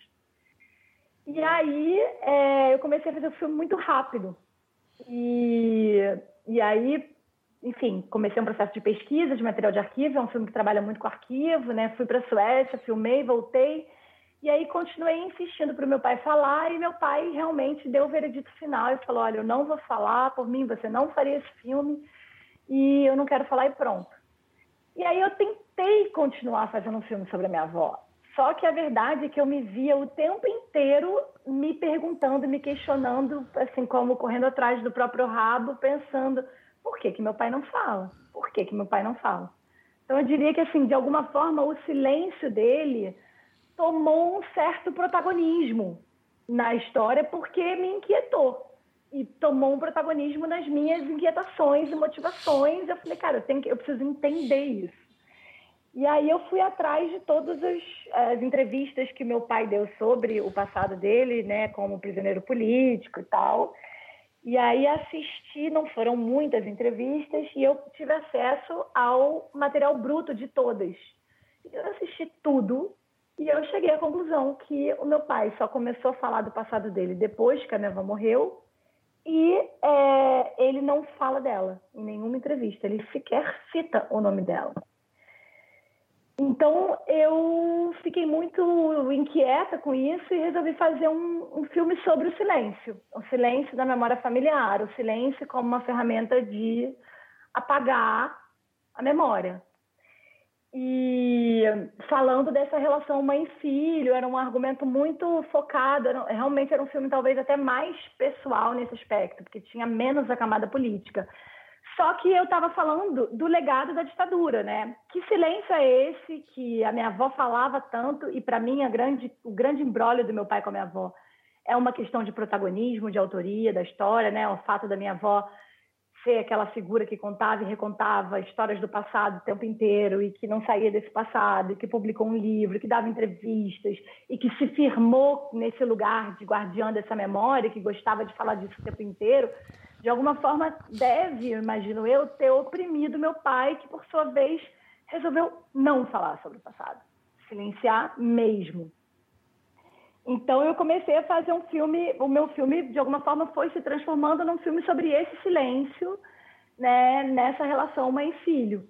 E aí é, eu comecei a fazer o filme muito rápido. E, e aí, enfim, comecei um processo de pesquisa de material de arquivo, é um filme que trabalha muito com arquivo, né? Fui para a Suécia, filmei, voltei e aí continuei insistindo para o meu pai falar e meu pai realmente deu o veredito final e falou: olha, eu não vou falar por mim, você não faria esse filme e eu não quero falar e pronto. E aí eu tentei continuar fazendo um filme sobre a minha avó. Só que a verdade é que eu me via o tempo inteiro me perguntando, me questionando, assim como correndo atrás do próprio rabo, pensando por que que meu pai não fala? Por que que meu pai não fala? Então eu diria que assim, de alguma forma o silêncio dele tomou um certo protagonismo na história porque me inquietou. E tomou um protagonismo nas minhas inquietações e motivações. Eu falei, cara, eu, tenho que, eu preciso entender isso. E aí eu fui atrás de todas as, as, entrevistas que meu pai deu sobre o passado dele, né, como prisioneiro político e tal. E aí assisti, não foram muitas entrevistas, e eu tive acesso ao material bruto de todas. Eu assisti tudo e eu cheguei à conclusão que o meu pai só começou a falar do passado dele depois que a minha avó morreu e é, ele não fala dela em nenhuma entrevista, ele sequer cita o nome dela. Então eu fiquei muito inquieta com isso e resolvi fazer um, um, filme sobre o silêncio, o silêncio da memória familiar, o silêncio como uma ferramenta de apagar a memória. E falando dessa relação mãe-filho, era um argumento muito focado, era, realmente era um filme talvez até mais pessoal nesse aspecto, porque tinha menos a camada política. Só que eu estava falando do legado da ditadura, né? Que silêncio é esse que a minha avó falava tanto e para mim a grande, o grande embrólio do meu pai com a minha avó é uma questão de protagonismo, de autoria da história, né? O fato da minha avó ser aquela figura que contava e recontava histórias do passado o tempo inteiro e que não saía desse passado, e que publicou um livro, que dava entrevistas e que se firmou nesse lugar de guardiã dessa memória, que gostava de falar disso o tempo inteiro, de alguma forma deve, imagino eu, ter oprimido meu pai, que por sua vez resolveu não falar sobre o passado, silenciar mesmo. Então eu comecei a fazer um filme, o meu filme de alguma forma foi se transformando num filme sobre esse silêncio, né, nessa relação mãe-filho.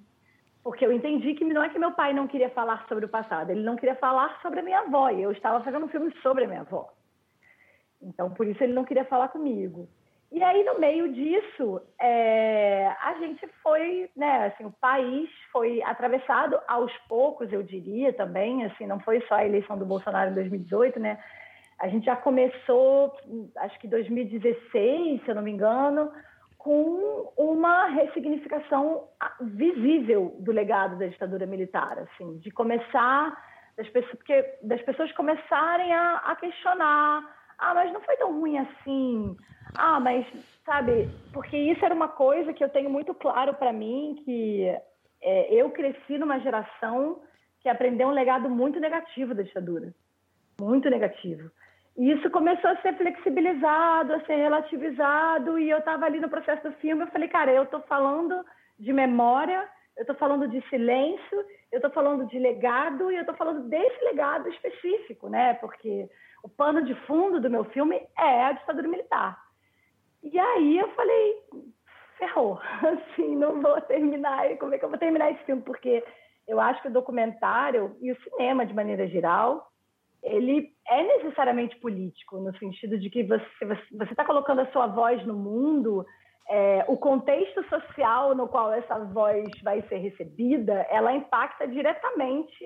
Porque eu entendi que não é que meu pai não queria falar sobre o passado, ele não queria falar sobre a minha avó, e eu estava fazendo um filme sobre a minha avó. Então por isso ele não queria falar comigo. E aí, no meio disso, é, a gente foi, né, assim, o país foi atravessado aos poucos, eu diria também, assim, não foi só a eleição do Bolsonaro em 2018, né? A gente já começou, acho que 2016, se eu não me engano, com uma ressignificação visível do legado da ditadura militar, assim, de começar das pessoas, porque das pessoas começarem a, a questionar, ah, mas não foi tão ruim assim. Ah, mas, sabe, porque isso era uma coisa que eu tenho muito claro para mim, que é, eu cresci numa geração que aprendeu um legado muito negativo da ditadura. Muito negativo. E isso começou a ser flexibilizado, a ser relativizado, e eu estava ali no processo do filme, eu falei, cara, eu estou falando de memória, eu estou falando de silêncio, eu estou falando de legado, e eu estou falando desse legado específico, né? Porque o pano de fundo do meu filme é a ditadura militar. E aí eu falei, ferrou, assim, não vou terminar. Como é que eu vou terminar esse filme? Porque eu acho que o documentário e o cinema, de maneira geral, ele é necessariamente político, no sentido de que você está colocando a sua voz no mundo, é, o contexto social no qual essa voz vai ser recebida, ela impacta diretamente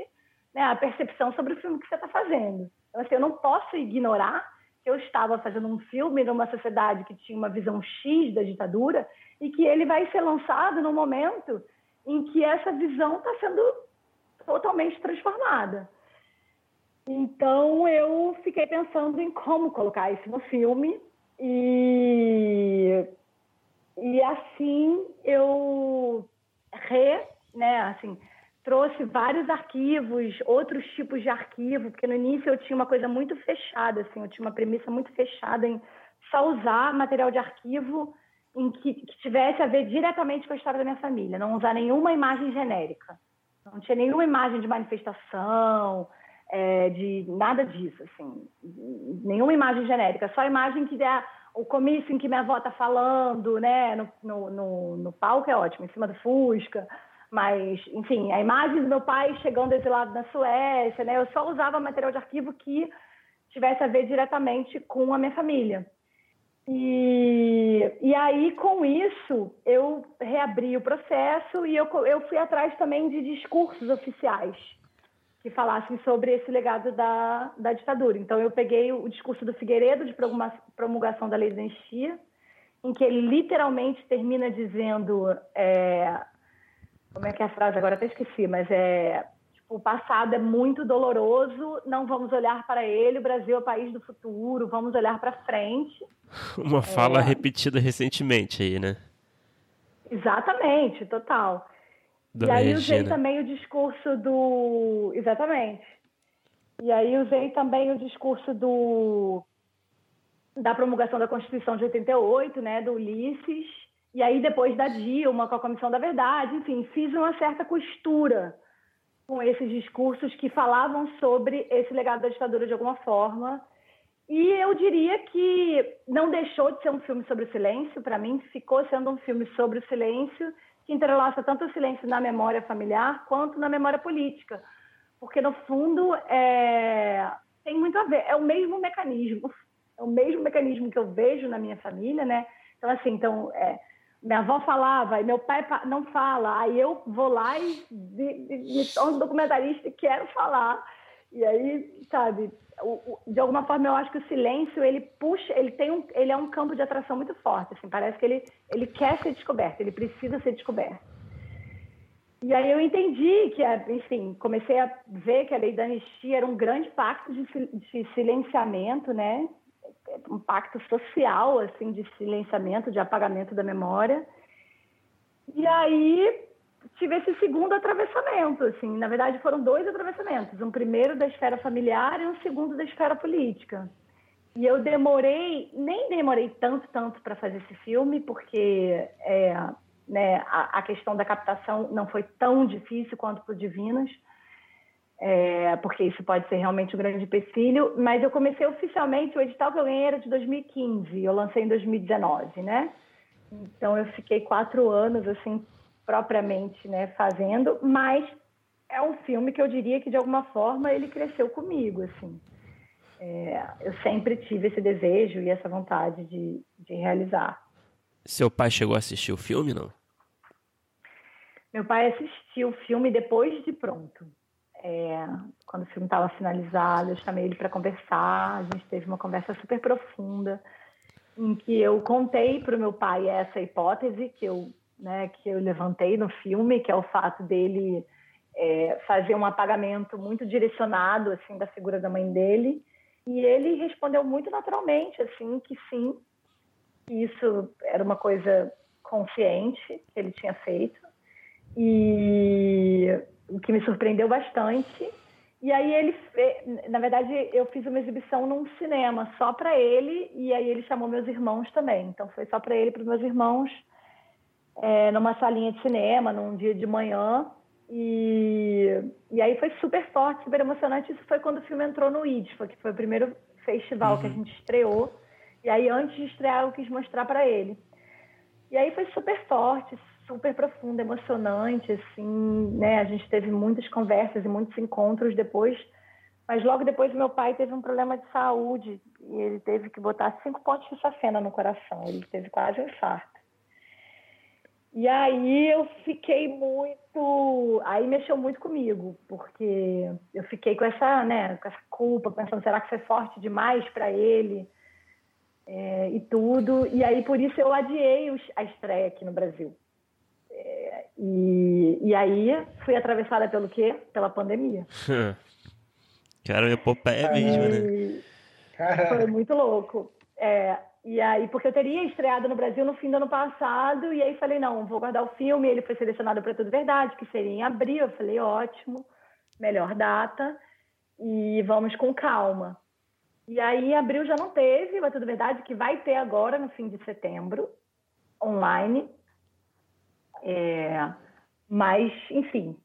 né, a percepção sobre o filme que você está fazendo. Então, assim, eu não posso ignorar eu estava fazendo um filme numa sociedade que tinha uma visão X da ditadura e que ele vai ser lançado no momento em que essa visão está sendo totalmente transformada. Então eu fiquei pensando em como colocar isso no filme e e assim eu re, né, assim, trouxe vários arquivos, outros tipos de arquivo, porque no início eu tinha uma coisa muito fechada, assim, eu tinha uma premissa muito fechada em só usar material de arquivo em que, que tivesse a ver diretamente com a história da minha família, não usar nenhuma imagem genérica, não tinha nenhuma imagem de manifestação, é, de nada disso, assim, nenhuma imagem genérica, só a imagem que der o comício em que minha avó está falando, né, no, no, no, no palco é ótimo, em cima do Fusca, mas, enfim, a imagem do meu pai chegando exilado na Suécia, né? Eu só usava material de arquivo que tivesse a ver diretamente com a minha família. E, e aí, com isso, eu reabri o processo e eu, eu fui atrás também de discursos oficiais que falassem sobre esse legado da, da ditadura. Então, eu peguei o discurso do Figueiredo de promulgação da lei da anistia, em que ele literalmente termina dizendo é, como é que é a frase? Agora até esqueci, mas é. Tipo, o passado é muito doloroso, não vamos olhar para ele, o Brasil é o país do futuro, vamos olhar para frente. Uma fala é... repetida recentemente aí, né? Exatamente, total. Dona e aí Regina. usei também o discurso do. Exatamente. E aí usei também o discurso do da promulgação da Constituição de 88, né, do Ulisses, e aí depois da Dilma com a Comissão da Verdade, enfim, fiz uma certa costura com esses discursos que falavam sobre esse legado da ditadura de alguma forma. E eu diria que não deixou de ser um filme sobre o silêncio, para mim ficou sendo um filme sobre o silêncio, que entrelaça tanto o silêncio na memória familiar quanto na memória política. Porque, no fundo, é... tem muito a ver, é o mesmo mecanismo é o mesmo mecanismo que eu vejo na minha família, né? Então, assim, então, é, minha avó falava, e meu pai não fala, aí eu vou lá e me torno documentarista e quero falar. E aí, sabe, de alguma forma eu acho que o silêncio ele puxa, ele tem um, ele é um campo de atração muito forte, assim, parece que ele ele quer ser descoberto, ele precisa ser descoberto. E aí eu entendi que, enfim, comecei a ver que a lei da anistia era um grande pacto de, de silenciamento, né, um pacto social, assim, de silenciamento, de apagamento da memória. E aí tive esse segundo atravessamento, assim, na verdade foram dois atravessamentos, um primeiro da esfera familiar e um segundo da esfera política. E eu demorei, nem demorei tanto, tanto para fazer esse filme, porque é, né, a, a, questão da captação não foi tão difícil quanto para o Divinas, é, porque isso pode ser realmente um grande empecilho, mas eu comecei oficialmente, o edital que eu ganhei era de 2015, eu lancei em 2019, né? Então eu fiquei quatro anos, assim, propriamente, né, fazendo, mas é um filme que eu diria que, de alguma forma, ele cresceu comigo, assim. É, eu sempre tive esse desejo e essa vontade de, de realizar. Seu pai chegou a assistir o filme, não? Meu pai assistiu o filme depois de pronto. É, quando o filme estava finalizado, eu chamei ele para conversar. A gente teve uma conversa super profunda, em que eu contei para o meu pai essa hipótese que eu, né, que eu levantei no filme, que é o fato dele é, fazer um apagamento muito direcionado assim da figura da mãe dele. E ele respondeu muito naturalmente, assim, que sim, que isso era uma coisa consciente que ele tinha feito. E o que me surpreendeu bastante. E aí ele, na verdade, eu fiz uma exibição num cinema só para ele e aí ele chamou meus irmãos também. Então foi só para ele, para meus irmãos, é, numa salinha de cinema, num dia de manhã. E, e aí foi super forte, super emocionante. Isso foi quando o filme entrou no IDFA, que foi o primeiro festival uhum. que a uhum. gente estreou. E aí antes de estrear eu quis mostrar para ele. E aí foi super forte, super profunda, emocionante, assim, né? A gente teve muitas conversas e muitos encontros depois, mas logo depois meu pai teve um problema de saúde e ele teve que botar cinco pontos de safena no coração, ele teve quase um infarto. E aí eu fiquei muito, aí mexeu muito comigo, porque eu fiquei com essa, né, com essa culpa, pensando será que foi forte demais para ele? É, e tudo. E aí, por isso, eu adiei a estreia aqui no Brasil. É, e, e aí fui atravessada pelo quê? Pela pandemia. Cara, epopeia mesmo, né? Foi muito louco. É, e aí, porque eu teria estreado no Brasil no fim do ano passado, e aí falei, não, vou guardar o filme, ele foi selecionado para Tudo Verdade, que seria em abril. Eu falei, ótimo, melhor data, e vamos com calma. E aí, em abril já não teve, mas Tudo Verdade, que vai ter agora no fim de setembro, online. É, mas, enfim,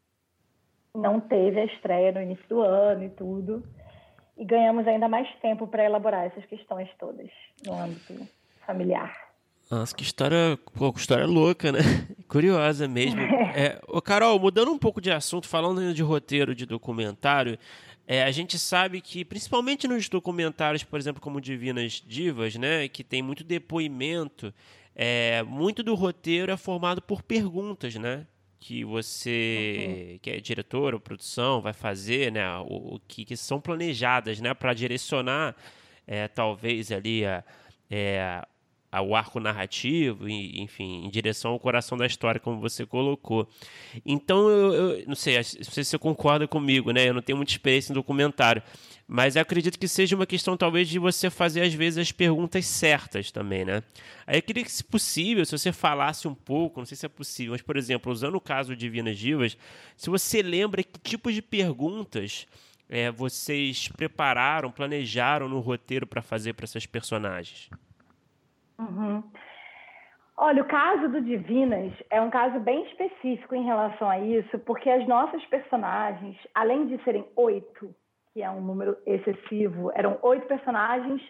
não teve a estreia no início do ano e tudo. E ganhamos ainda mais tempo para elaborar essas questões todas no âmbito familiar. Nossa, que história, pô, que história louca, né? Curiosa mesmo. É, ô Carol, mudando um pouco de assunto, falando de roteiro de documentário, é, a gente sabe que, principalmente nos documentários, por exemplo, como Divinas Divas, né, que tem muito depoimento, é, muito do roteiro é formado por perguntas, né? Que você, uhum. que é diretor ou produção, vai fazer, né? O, o que, que, são planejadas, né? Para direcionar, é, talvez ali, a, é, ao arco narrativo, e, enfim, em direção ao coração da história, como você colocou. Então, eu, eu não sei, não sei se você concorda comigo, né? Eu não tenho muita experiência em documentário, mas acredito que seja uma questão, talvez, de você fazer, às vezes, as perguntas certas também, né? Aí eu queria que, se possível, se você falasse um pouco, não sei se é possível, mas, por exemplo, usando o caso de Divinas Divas, se você lembra que tipo de perguntas é, vocês prepararam, planejaram no roteiro para fazer para essas personagens? Uhum. Olha, o caso do Divinas é um caso bem específico em relação a isso, porque as nossas personagens, além de serem oito, que é um número excessivo, eram oito personagens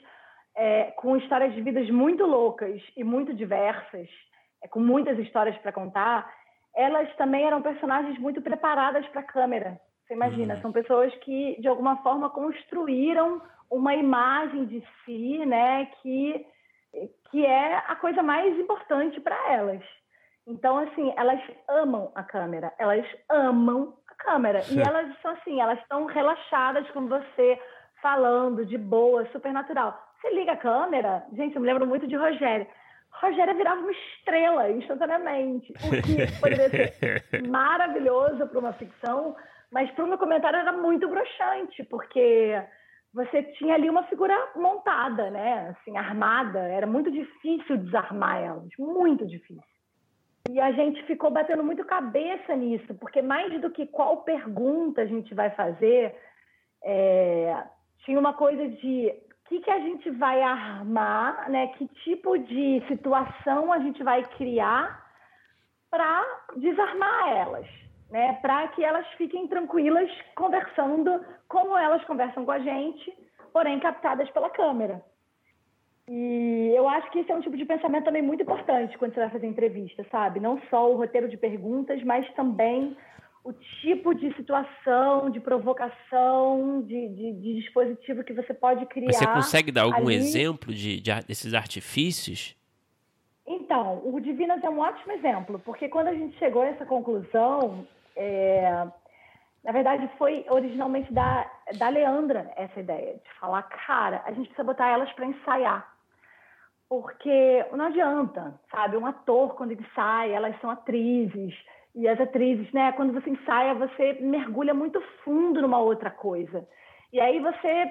é, com histórias de vidas muito loucas e muito diversas, é, com muitas histórias para contar. Elas também eram personagens muito preparadas para a câmera. Você imagina, uhum. são pessoas que de alguma forma construíram uma imagem de si, né, que que é a coisa mais importante para elas. Então, assim, elas amam a câmera, elas amam câmera. E elas são assim, elas estão relaxadas com você, falando de boa, super natural. Você liga a câmera, gente, eu me lembro muito de Rogério. Rogério virava uma estrela instantaneamente, o que poderia ser maravilhoso para uma ficção, mas para o meu comentário era muito broxante, porque você tinha ali uma figura montada, né? Assim, armada. Era muito difícil desarmar elas, muito difícil. E a gente ficou batendo muito cabeça nisso, porque mais do que qual pergunta a gente vai fazer, é, tinha uma coisa de o que, que a gente vai armar, né? Que tipo de situação a gente vai criar para desarmar elas né, para que elas fiquem tranquilas conversando como elas conversam com a gente, porém captadas pela câmera. E eu acho que esse é um tipo de pensamento também muito importante quando você vai fazer entrevista, sabe? Não só o roteiro de perguntas, mas também o tipo de situação, de provocação, de, de, de dispositivo que você pode criar. Você consegue dar algum ali. exemplo de, de, desses artifícios? Então, o Divinas é um ótimo exemplo, porque quando a gente chegou a essa conclusão, é, na verdade, foi originalmente da, da Leandra essa ideia, de falar, cara, a gente precisa botar elas para ensaiar. Porque não adianta, sabe? Um ator, quando ele sai, elas são atrizes, e as atrizes, né, quando você ensaia, você mergulha muito fundo numa outra coisa. E aí você,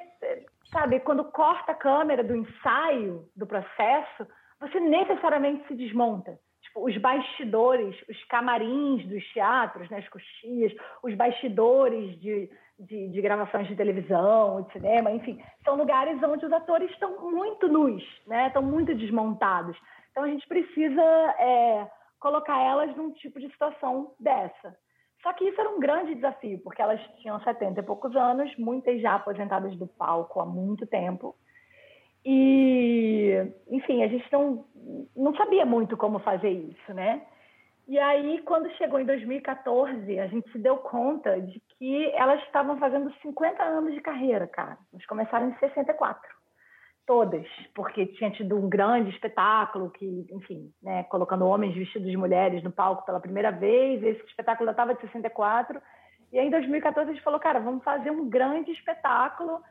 sabe, quando corta a câmera do ensaio, do processo, você necessariamente se desmonta tipo, os bastidores, os camarins dos teatros, né, as coxias, os bastidores de, de, de, gravações de televisão, de cinema, enfim, são lugares onde os atores estão muito nus, né, estão muito desmontados. Então a gente precisa é, colocar elas num tipo de situação dessa. Só que isso era um grande desafio, porque elas tinham 70 e poucos anos, muitas já aposentadas do palco há muito tempo. E, enfim, a gente não, não sabia muito como fazer isso, né? E aí, quando chegou em 2014, a gente se deu conta de que elas estavam fazendo 50 anos de carreira, cara. Elas começaram em 64, todas, porque tinha tido um grande espetáculo que, enfim, né, colocando homens vestidos de mulheres no palco pela primeira vez. Esse espetáculo já estava de 64. E aí, em 2014, a gente falou, cara, vamos fazer um grande espetáculo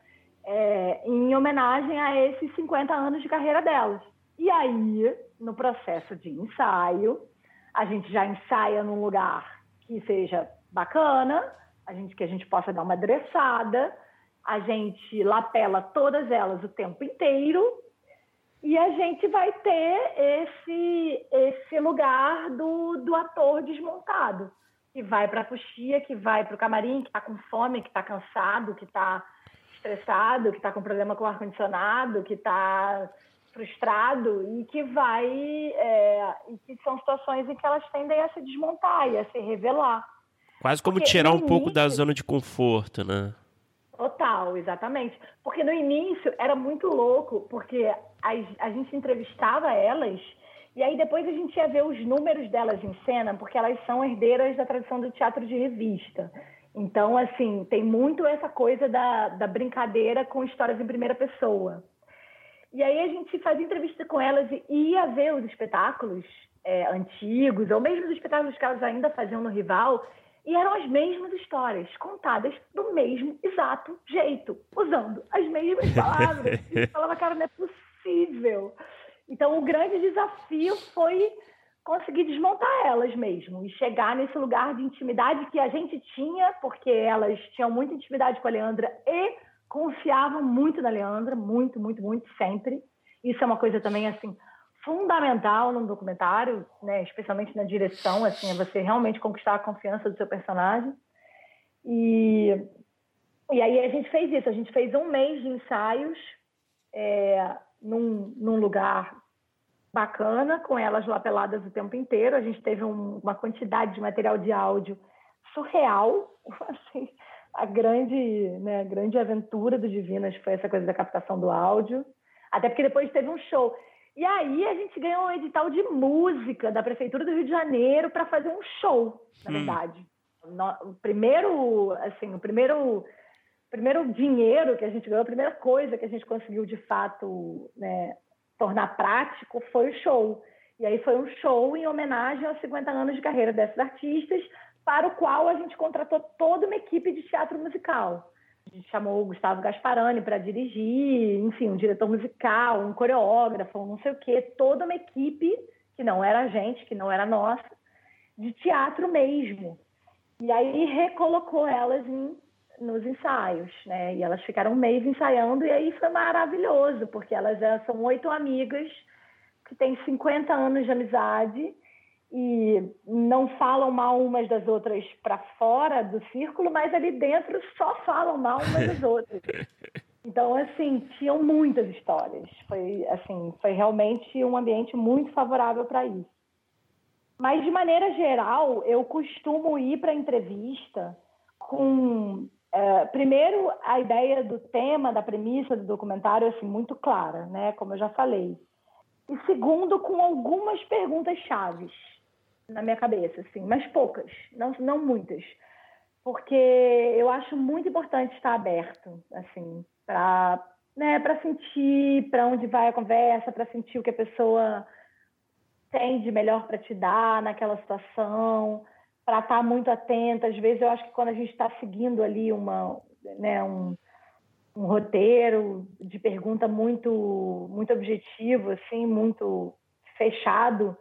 é, em homenagem a esses 50 anos de carreira delas. E aí, no processo de ensaio, a gente já ensaia num lugar que seja bacana, a gente que a gente possa dar uma adressada, a gente lapela todas elas o tempo inteiro e a gente vai ter esse esse lugar do, do ator desmontado que vai para a coxia, que vai para o camarim, que está com fome, que está cansado, que está estressado, que está com problema com o ar-condicionado, que está frustrado e que vai é, e que são situações em que elas tendem a se desmontar e a se revelar. Quase como Porque tirar um início, pouco da zona de conforto, né? Total, exatamente. Porque no início era muito louco, porque a, a gente entrevistava elas e aí depois a gente ia ver os números delas em cena, porque elas são herdeiras da tradição do teatro de revista. Então, assim, tem muito essa coisa da, da brincadeira com histórias em primeira pessoa. E aí a gente fazia entrevista com elas e ia ver os espetáculos é, antigos, ou mesmo os espetáculos que elas ainda faziam no Rival, e eram as mesmas histórias, contadas do mesmo exato jeito, usando as mesmas palavras. E falava, cara, não é possível. Então, o grande desafio foi conseguir desmontar elas mesmo e chegar nesse lugar de intimidade que a gente tinha, porque elas tinham muita intimidade com a Leandra e confiavam muito na Leandra, muito, muito, muito, sempre. Isso é uma coisa também, assim, fundamental num documentário, né, especialmente na direção, assim, é você realmente conquistar a confiança do seu personagem. E, e aí a gente fez isso, a gente fez um mês de ensaios é, num, num lugar bacana, com elas lá peladas o tempo inteiro. A gente teve um, uma quantidade de material de áudio surreal, assim, a grande, né, a grande aventura do Divinas foi essa coisa da captação do áudio, até porque depois teve um show. E aí a gente ganhou um edital de música da Prefeitura do Rio de Janeiro para fazer um show, na hum. verdade. o primeiro, assim, o primeiro, primeiro dinheiro que a gente ganhou, a primeira coisa que a gente conseguiu de fato né, tornar prático foi o show. E aí foi um show em homenagem aos 50 anos de carreira desses artistas, para o qual a gente contratou toda uma equipe de teatro musical. A gente chamou o Gustavo Gasparani para dirigir, enfim, um diretor musical, um coreógrafo, um não sei o quê, toda uma equipe que não era a gente, que não era nossa, de teatro mesmo. E aí recolocou elas em, nos ensaios, né? E elas ficaram um mês ensaiando e aí foi maravilhoso, porque elas são oito amigas que têm 50 anos de amizade e não falam mal umas das outras para fora do círculo, mas ali dentro só falam mal umas das outras. Então, assim, tinham muitas histórias. Foi, assim, foi realmente um ambiente muito favorável para isso. Mas, de maneira geral, eu costumo ir para entrevista com, é, primeiro, a ideia do tema, da premissa do documentário, assim, muito clara, né? Como eu já falei. E segundo, com algumas perguntas chaves na minha cabeça, assim, mas poucas, não, não muitas. Porque eu acho muito importante estar aberto, assim, para né, para sentir para onde vai a conversa, para sentir o que a pessoa tem de melhor para te dar naquela situação, para estar tá muito atenta. Às vezes eu acho que quando a gente está seguindo ali uma, né, um, um roteiro de pergunta muito muito objetivo, assim, muito fechado,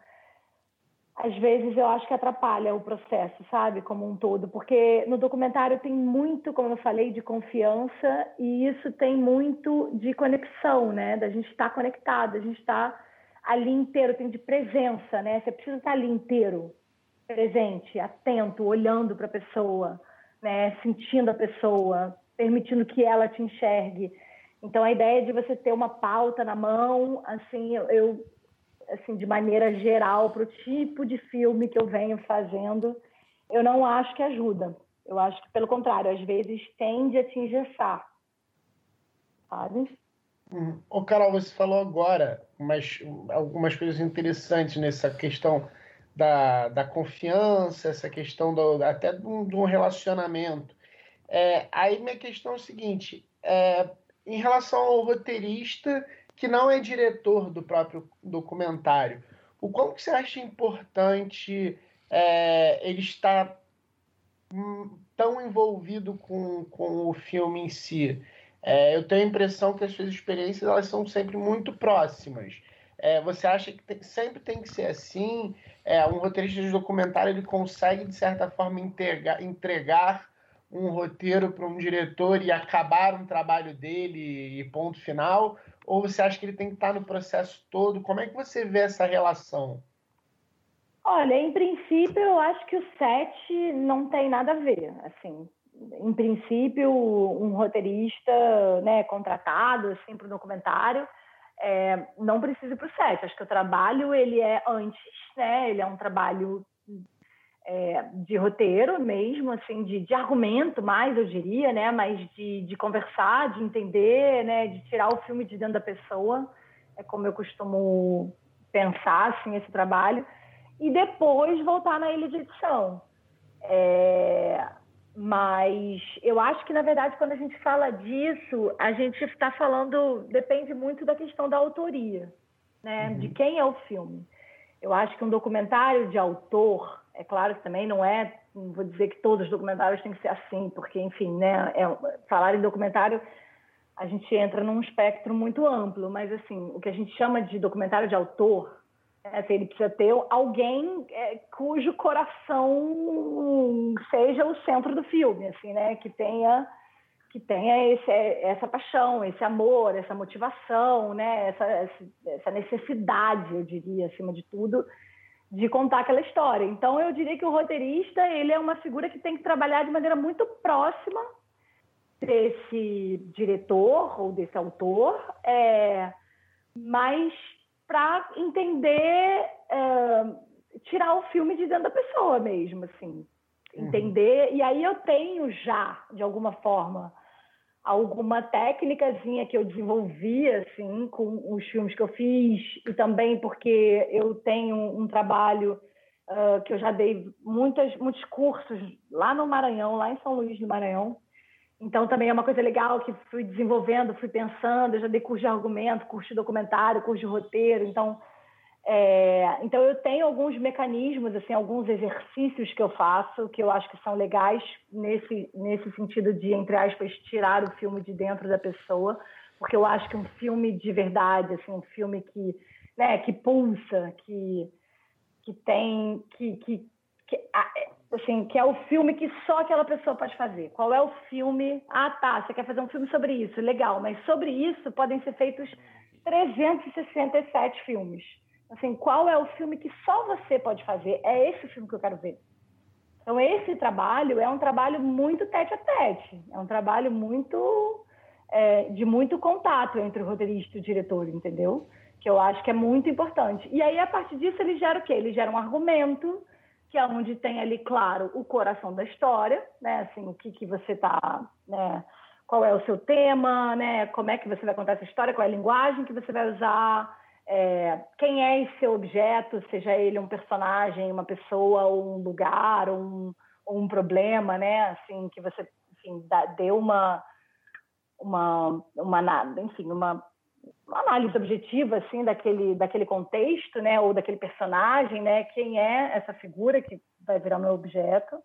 às vezes eu acho que atrapalha o processo, sabe, como um todo, porque no documentário tem muito, como eu falei, de confiança e isso tem muito de conexão, né, da gente estar tá conectado, a gente está ali inteiro, tem de presença, né, você precisa estar tá ali inteiro, presente, atento, olhando para a pessoa, né, sentindo a pessoa, permitindo que ela te enxergue. Então a ideia de você ter uma pauta na mão, assim, eu assim, de maneira geral, para o tipo de filme que eu venho fazendo, eu não acho que ajuda. Eu acho que, pelo contrário, às vezes tende a te engessar. Sabe? Hum. Ô, Carol, você falou agora umas, algumas coisas interessantes nessa questão da, da confiança, essa questão do, até de um, de um relacionamento. É, aí minha questão é o seguinte: é, em relação ao roteirista que não é diretor do próprio documentário, o que você acha importante é, ele estar hum, tão envolvido com, com o filme em si? É, eu tenho a impressão que as suas experiências elas são sempre muito próximas. É, você acha que tem, sempre tem que ser assim? É, um roteirista de documentário ele consegue, de certa forma, entregar, entregar um roteiro para um diretor e acabar um trabalho dele e ponto final? Ou você acha que ele tem que estar no processo todo? Como é que você vê essa relação? Olha, em princípio, eu acho que o set não tem nada a ver. Assim, em princípio, um roteirista, né, contratado assim para o documentário, é, não precisa para o set. Acho que o trabalho ele é antes, né? Ele é um trabalho é, de roteiro mesmo, assim, de, de, argumento mais, eu diria, né? Mas de, de, conversar, de entender, né? De tirar o filme de dentro da pessoa, é como eu costumo pensar, assim, esse trabalho. E depois voltar na ilha de edição. É, mas eu acho que, na verdade, quando a gente fala disso, a gente está falando, depende muito da questão da autoria, né? Uhum. De quem é o filme. Eu acho que um documentário de autor, é claro que também não é, vou dizer que todos os documentários têm que ser assim, porque, enfim, né, é, falar em documentário, a gente entra num espectro muito amplo, mas assim, o que a gente chama de documentário de autor, é, assim, ele precisa ter alguém é, cujo coração seja o centro do filme, assim, né? Que tenha que tenha esse, essa paixão, esse amor, essa motivação, né? Essa, essa necessidade, eu diria, acima de tudo, de contar aquela história. Então, eu diria que o roteirista ele é uma figura que tem que trabalhar de maneira muito próxima desse diretor ou desse autor, é, mas para entender, é, tirar o filme de dentro da pessoa mesmo, assim, uhum. entender. Uhum. E aí eu tenho já, de alguma forma, alguma técnicazinha que eu desenvolvi assim com os filmes que eu fiz e também porque eu tenho um trabalho uh, que eu já dei muitas muitos cursos lá no Maranhão, lá em São Luís do Maranhão, então, também é uma coisa legal que fui desenvolvendo, fui pensando. Eu já dei curso de argumento, curso de documentário, curso de roteiro. Então, é, então eu tenho alguns mecanismos, assim, alguns exercícios que eu faço que eu acho que são legais nesse nesse sentido de entre aspas tirar o filme de dentro da pessoa, porque eu acho que um filme de verdade, assim, um filme que, né, que pulsa, que que tem que, que, que assim, que é o filme que só aquela pessoa pode fazer. Qual é o filme? Ah, tá, você quer fazer um filme sobre isso, legal, mas sobre isso podem ser feitos 367 filmes. Assim, qual é o filme que só você pode fazer? É esse filme que eu quero ver. Então, esse trabalho é um trabalho muito tete a tete, é um trabalho muito é, de muito contato entre o roteirista e o diretor, entendeu? Que eu acho que é muito importante. E aí, a partir disso, ele gera o quê? Ele gera um argumento, que é onde tem ali, claro, o coração da história, né? Assim, o que, que você está, né? Qual é o seu tema, né? Como é que você vai contar essa história, qual é a linguagem que você vai usar, é, quem é esse objeto, seja ele um personagem, uma pessoa, ou um lugar, ou um, ou um problema, né? Assim, que você, enfim, dá, deu uma, uma, uma, enfim, uma uma análise objetiva assim daquele daquele contexto, né, ou daquele personagem, né, quem é essa figura que vai virar meu objeto.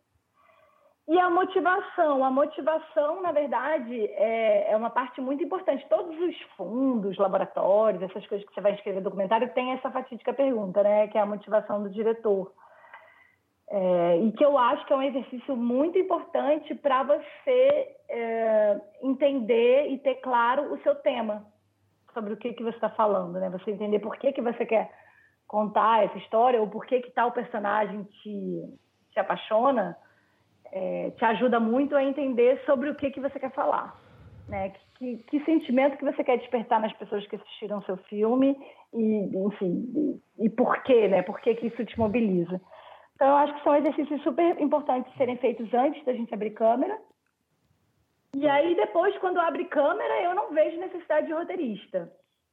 E a motivação, a motivação, na verdade, é, é uma parte muito importante. Todos os fundos, laboratórios, essas coisas que você vai escrever documentário, tem essa fatídica pergunta, né, que é a motivação do diretor. É, e que eu acho que é um exercício muito importante para você é, entender e ter claro o seu tema, sobre o que, que você está falando, né? Você entender por que, que você quer contar essa história ou por que, que tal personagem te, te apaixona, é, te ajuda muito a entender sobre o que, que você quer falar. Né? Que, que, que, sentimento que você quer despertar nas pessoas que assistiram seu filme e, enfim, e, e por quê, né? Por que, que isso te mobiliza? Então, eu acho que são exercícios super importantes serem feitos antes da gente abrir câmera e aí, depois, quando abre câmera, eu não vejo necessidade de roteirista.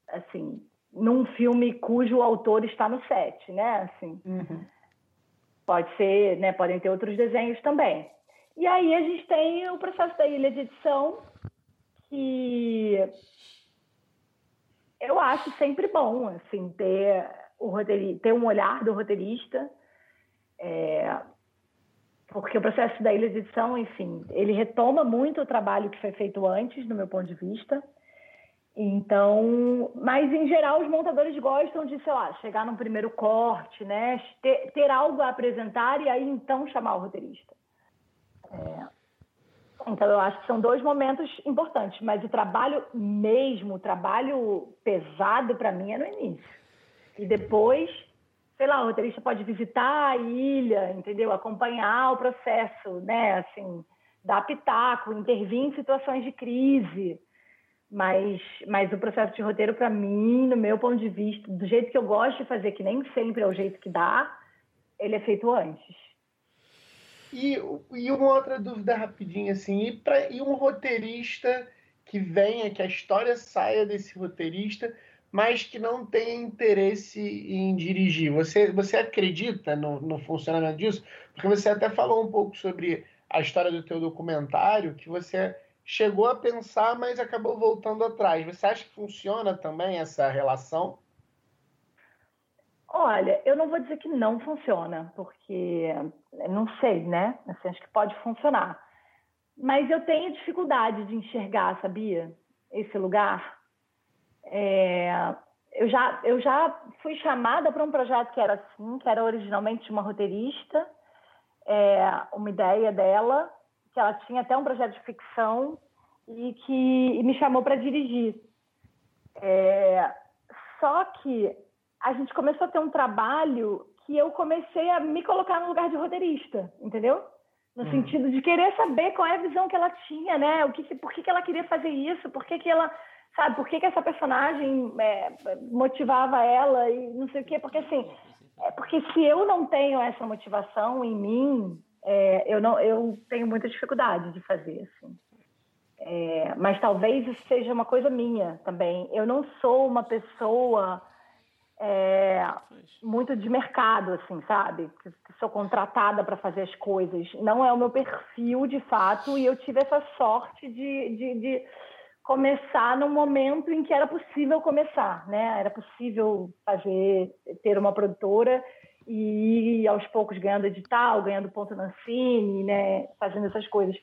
Assim, num filme cujo autor está no set, né? Assim, uhum. Pode ser, né? Podem ter outros desenhos também. E aí a gente tem o processo da ilha de edição, que eu acho sempre bom, assim, ter o ter um olhar do roteirista. É, porque o processo da ilha de edição, enfim, ele retoma muito o trabalho que foi feito antes, do meu ponto de vista. Então, mas em geral os montadores gostam de, sei lá, chegar num primeiro corte, né? Ter, ter algo a apresentar e aí então chamar o roteirista. É. Então eu acho que são dois momentos importantes, mas o trabalho mesmo, o trabalho pesado para mim é no início. E depois sei lá, o roteirista pode visitar a ilha, entendeu? Acompanhar o processo, né? Assim, dar pitaco, intervir em situações de crise. Mas, mas o processo de roteiro, para mim, no meu ponto de vista, do jeito que eu gosto de fazer, que nem sempre é o jeito que dá, ele é feito antes. E, e uma outra dúvida rapidinha, assim, e, pra, e um roteirista que venha, que a história saia desse roteirista, mas que não tem interesse em dirigir. Você, você acredita no, no funcionamento disso? Porque você até falou um pouco sobre a história do teu documentário, que você chegou a pensar, mas acabou voltando atrás. Você acha que funciona também essa relação? Olha, eu não vou dizer que não funciona, porque não sei, né? Assim, acho que pode funcionar. Mas eu tenho dificuldade de enxergar, sabia? esse lugar. É, eu, já, eu já fui chamada para um projeto que era assim, que era originalmente uma roteirista, é, uma ideia dela, que ela tinha até um projeto de ficção e que e me chamou para dirigir. É, só que a gente começou a ter um trabalho que eu comecei a me colocar no lugar de roteirista, entendeu? No uhum. sentido de querer saber qual é a visão que ela tinha, né? O que, por que, que ela queria fazer isso? Por que, que ela, sabe? Por que, que essa personagem é, motivava ela e não sei o quê? Porque assim, é porque se eu não tenho essa motivação em mim, é, eu não, eu tenho muita dificuldade de fazer assim. É, mas talvez isso seja uma coisa minha também. Eu não sou uma pessoa é, muito de mercado, assim, sabe? Que sou contratada para fazer as coisas. Não é o meu perfil, de fato, e eu tive essa sorte de, de, de, começar no momento em que era possível começar, né? Era possível fazer, ter uma produtora e aos poucos ganhando edital, ganhando ponto na Cine, né? Fazendo essas coisas.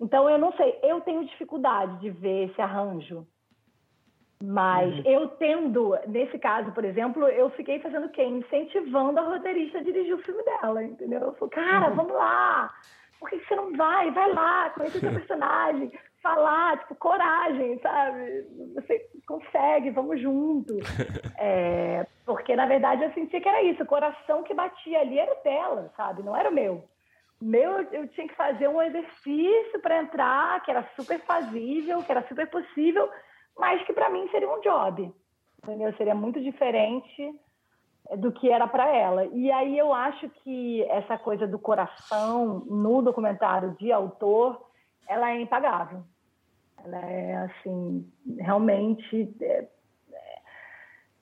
Então, eu não sei, eu tenho dificuldade de ver esse arranjo mas uhum. eu tendo, nesse caso, por exemplo, eu fiquei fazendo o quê? Incentivando a roteirista a dirigir o filme dela, entendeu? Eu falei, cara, uhum. vamos lá! Por que você não vai? Vai lá, conhece o seu personagem, falar, tipo, coragem, sabe? Você consegue, vamos junto. É, porque, na verdade, eu sentia que era isso, o coração que batia ali era dela, sabe? Não era o meu. O meu, eu tinha que fazer um exercício para entrar, que era super fazível, que era super possível, mas que para mim seria um job, entendeu? Seria muito diferente do que era para ela. E aí eu acho que essa coisa do coração no documentário de autor, ela é impagável. Ela é assim, realmente é,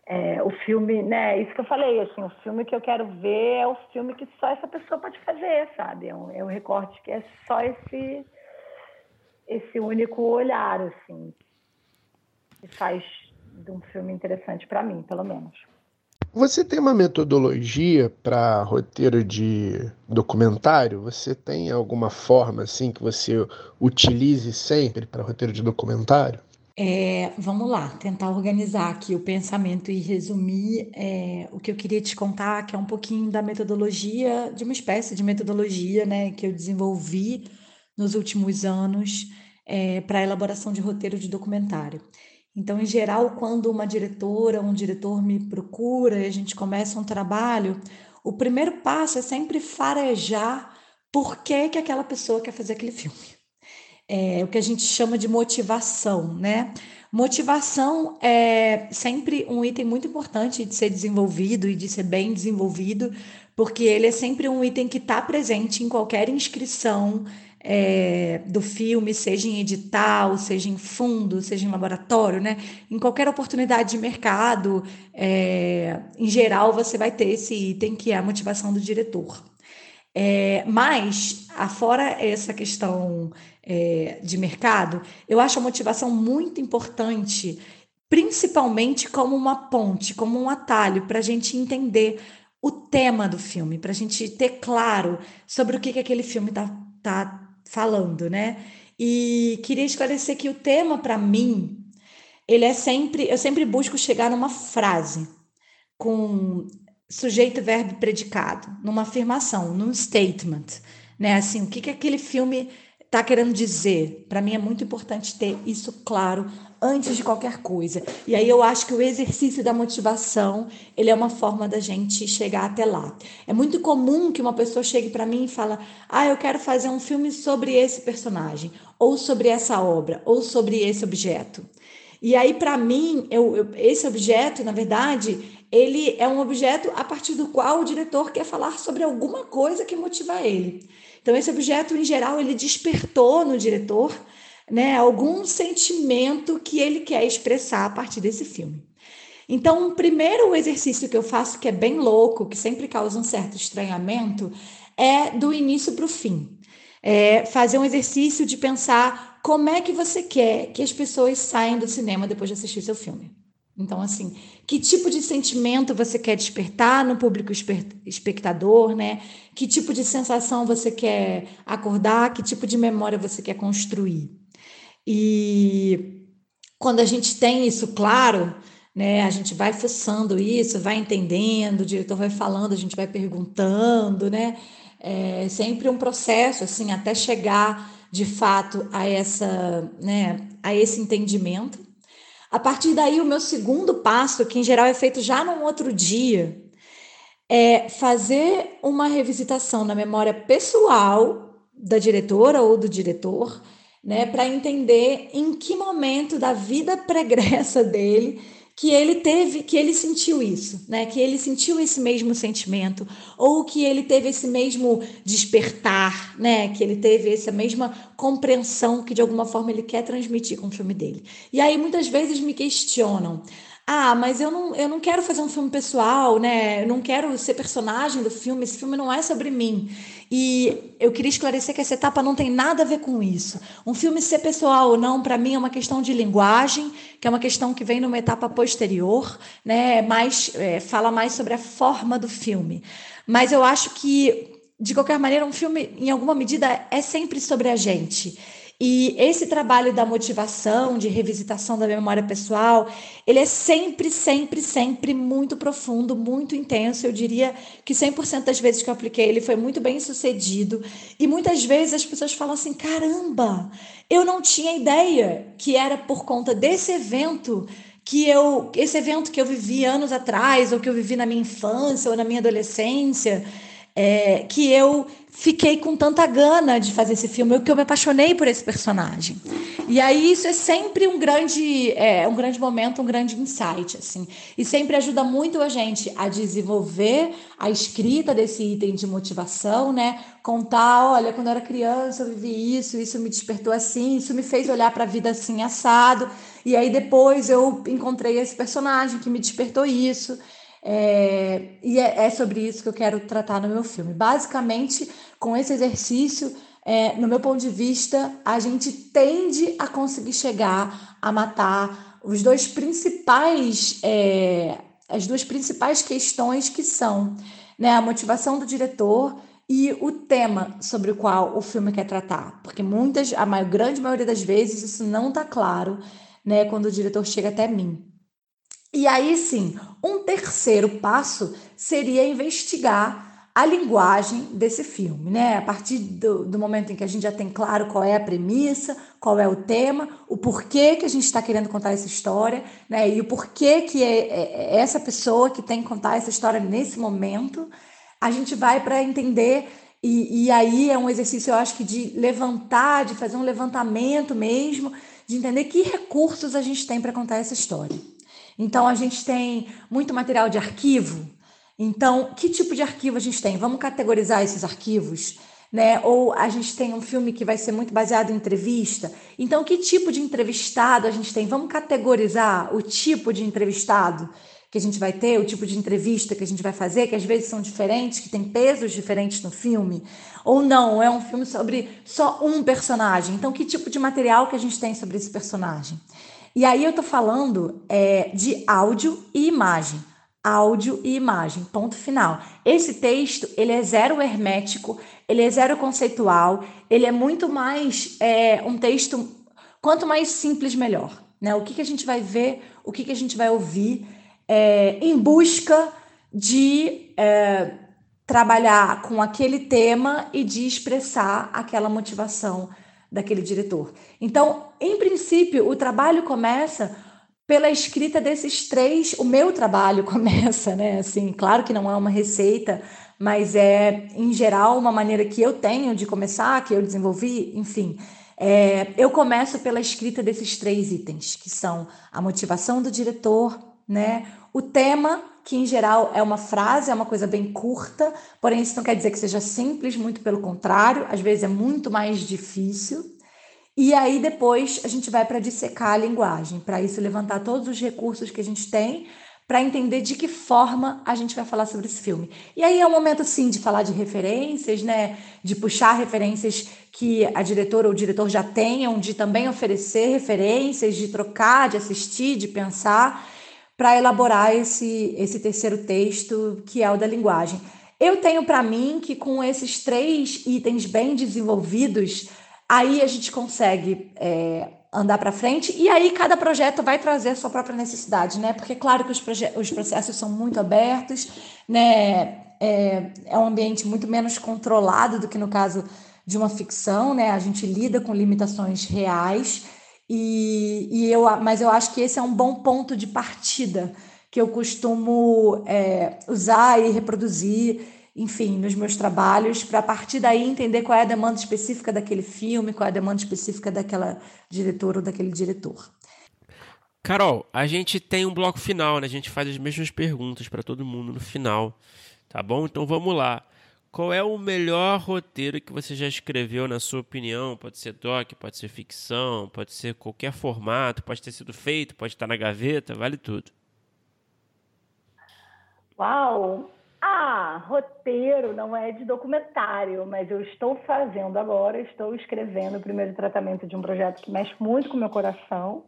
é, o filme, né? Isso que eu falei, assim, o filme que eu quero ver é o filme que só essa pessoa pode fazer, sabe? É um, é um recorte que é só esse esse único olhar, assim, que faz de um filme interessante para mim, pelo menos. Você tem uma metodologia para roteiro de documentário? Você tem alguma forma assim que você utilize sempre para roteiro de documentário? É, vamos lá, tentar organizar aqui o pensamento e resumir é, o que eu queria te contar, que é um pouquinho da metodologia, de uma espécie de metodologia né, que eu desenvolvi nos últimos anos é, para a elaboração de roteiro de documentário. Então, em geral, quando uma diretora, um diretor me procura e a gente começa um trabalho, o primeiro passo é sempre farejar por que, que aquela pessoa quer fazer aquele filme. É o que a gente chama de motivação, né? Motivação é sempre um item muito importante de ser desenvolvido e de ser bem desenvolvido, porque ele é sempre um item que está presente em qualquer inscrição é, do filme, seja em edital, seja em fundo, seja em laboratório, né? Em qualquer oportunidade de mercado, é, em geral, você vai ter esse item que é a motivação do diretor. É, mas, afora essa questão é, de mercado, eu acho a motivação muito importante, principalmente como uma ponte, como um atalho para a gente entender o tema do filme, para a gente ter claro sobre o que, que aquele filme está tá falando, né? E queria esclarecer que o tema para mim, ele é sempre, eu sempre busco chegar numa frase com sujeito, verbo predicado, numa afirmação, num statement, né? Assim, o que que aquele filme está querendo dizer? Para mim é muito importante ter isso claro antes de qualquer coisa. E aí eu acho que o exercício da motivação, ele é uma forma da gente chegar até lá. É muito comum que uma pessoa chegue para mim e fala: "Ah, eu quero fazer um filme sobre esse personagem, ou sobre essa obra, ou sobre esse objeto". E aí para mim, eu, eu, esse objeto, na verdade, ele é um objeto a partir do qual o diretor quer falar sobre alguma coisa que motiva ele. Então esse objeto em geral ele despertou no diretor né, algum sentimento que ele quer expressar a partir desse filme. Então, o primeiro exercício que eu faço, que é bem louco, que sempre causa um certo estranhamento, é do início para o fim. É fazer um exercício de pensar como é que você quer que as pessoas saiam do cinema depois de assistir seu filme. Então, assim, que tipo de sentimento você quer despertar no público espectador, né? Que tipo de sensação você quer acordar, que tipo de memória você quer construir. E quando a gente tem isso claro, né, a gente vai fuçando isso, vai entendendo, o diretor vai falando, a gente vai perguntando, né? É sempre um processo, assim, até chegar de fato a essa, né, a esse entendimento. A partir daí, o meu segundo passo, que em geral é feito já num outro dia, é fazer uma revisitação na memória pessoal da diretora ou do diretor, né, para entender em que momento da vida pregressa dele que ele teve, que ele sentiu isso, né? Que ele sentiu esse mesmo sentimento, ou que ele teve esse mesmo despertar, né? Que ele teve essa mesma compreensão que de alguma forma ele quer transmitir com o filme dele. E aí muitas vezes me questionam: ah, mas eu não, eu não quero fazer um filme pessoal, né? Eu não quero ser personagem do filme, esse filme não é sobre mim. E eu queria esclarecer que essa etapa não tem nada a ver com isso. Um filme ser pessoal ou não, para mim, é uma questão de linguagem, que é uma questão que vem numa etapa posterior, né? Mais, é, fala mais sobre a forma do filme. Mas eu acho que, de qualquer maneira, um filme, em alguma medida, é sempre sobre a gente. E esse trabalho da motivação, de revisitação da memória pessoal, ele é sempre, sempre, sempre muito profundo, muito intenso. Eu diria que 100% das vezes que eu apliquei ele foi muito bem sucedido. E muitas vezes as pessoas falam assim: caramba, eu não tinha ideia que era por conta desse evento que eu esse evento que eu vivi anos atrás ou que eu vivi na minha infância ou na minha adolescência é, que eu fiquei com tanta gana de fazer esse filme, que eu me apaixonei por esse personagem. E aí isso é sempre um grande, é, um grande momento, um grande insight, assim. E sempre ajuda muito a gente a desenvolver a escrita desse item de motivação, né? Contar, olha, quando eu era criança eu vivi isso, isso me despertou assim, isso me fez olhar para a vida assim assado. E aí depois eu encontrei esse personagem que me despertou isso. É, e é, é, sobre isso que eu quero tratar no meu filme. Basicamente, com esse exercício, é, no meu ponto de vista, a gente tende a conseguir chegar a matar os dois principais, é, as duas principais questões que são né, a motivação do diretor e o tema sobre o qual o filme quer tratar. Porque muitas, a maior, grande maioria das vezes, isso não está claro né, quando o diretor chega até mim. E aí sim, um terceiro passo seria investigar a linguagem desse filme, né? A partir do, do, momento em que a gente já tem claro qual é a premissa, qual é o tema, o porquê que a gente está querendo contar essa história, né? E o porquê que é, é, é essa pessoa que tem que contar essa história nesse momento, a gente vai para entender e, e aí é um exercício, eu acho que de levantar, de fazer um levantamento mesmo, de entender que recursos a gente tem para contar essa história. Então, a gente tem muito material de arquivo. Então, que tipo de arquivo a gente tem? Vamos categorizar esses arquivos? Né? Ou a gente tem um filme que vai ser muito baseado em entrevista. Então, que tipo de entrevistado a gente tem? Vamos categorizar o tipo de entrevistado que a gente vai ter, o tipo de entrevista que a gente vai fazer, que às vezes são diferentes, que tem pesos diferentes no filme. Ou não, é um filme sobre só um personagem. Então, que tipo de material que a gente tem sobre esse personagem? E aí eu tô falando é, de áudio e imagem. Áudio e imagem, ponto final. Esse texto, ele é zero hermético, ele é zero conceitual, ele é muito mais é, um texto, quanto mais simples, melhor. Né? O que, que a gente vai ver, o que, que a gente vai ouvir, é, em busca de é, trabalhar com aquele tema e de expressar aquela motivação daquele diretor. Então, em princípio, o trabalho começa pela escrita desses três. O meu trabalho começa, né? Assim, claro que não é uma receita, mas é, em geral, uma maneira que eu tenho de começar, que eu desenvolvi, enfim. É, eu começo pela escrita desses três itens, que são a motivação do diretor, né? O tema, que em geral é uma frase, é uma coisa bem curta, porém isso não quer dizer que seja simples, muito pelo contrário, às vezes é muito mais difícil. E aí depois a gente vai para dissecar a linguagem, para isso levantar todos os recursos que a gente tem para entender de que forma a gente vai falar sobre esse filme. E aí é um momento sim de falar de referências, né, de puxar referências que a diretora ou o diretor já tenham, de também oferecer referências, de trocar, de assistir, de pensar para elaborar esse, esse terceiro texto, que é o da linguagem. Eu tenho para mim que com esses três itens bem desenvolvidos, aí a gente consegue é, andar para frente. E aí cada projeto vai trazer a sua própria necessidade, né? Porque claro que os, os processos são muito abertos, né? É, é um ambiente muito menos controlado do que no caso de uma ficção, né? A gente lida com limitações reais. E, e eu, mas eu acho que esse é um bom ponto de partida que eu costumo é, usar e reproduzir enfim, nos meus trabalhos, para a partir daí entender qual é a demanda específica daquele filme, qual é a demanda específica daquela diretora ou daquele diretor. Carol, a gente tem um bloco final, né? A gente faz as mesmas perguntas para todo mundo no final, tá bom? Então vamos lá. Qual é o melhor roteiro que você já escreveu, na sua opinião? Pode ser doc, pode ser ficção, pode ser qualquer formato, pode ter sido feito, pode estar na gaveta, vale tudo. Uau! Ah, roteiro não é de documentário, mas eu estou fazendo agora, estou escrevendo o primeiro tratamento de um projeto que mexe muito com o meu coração,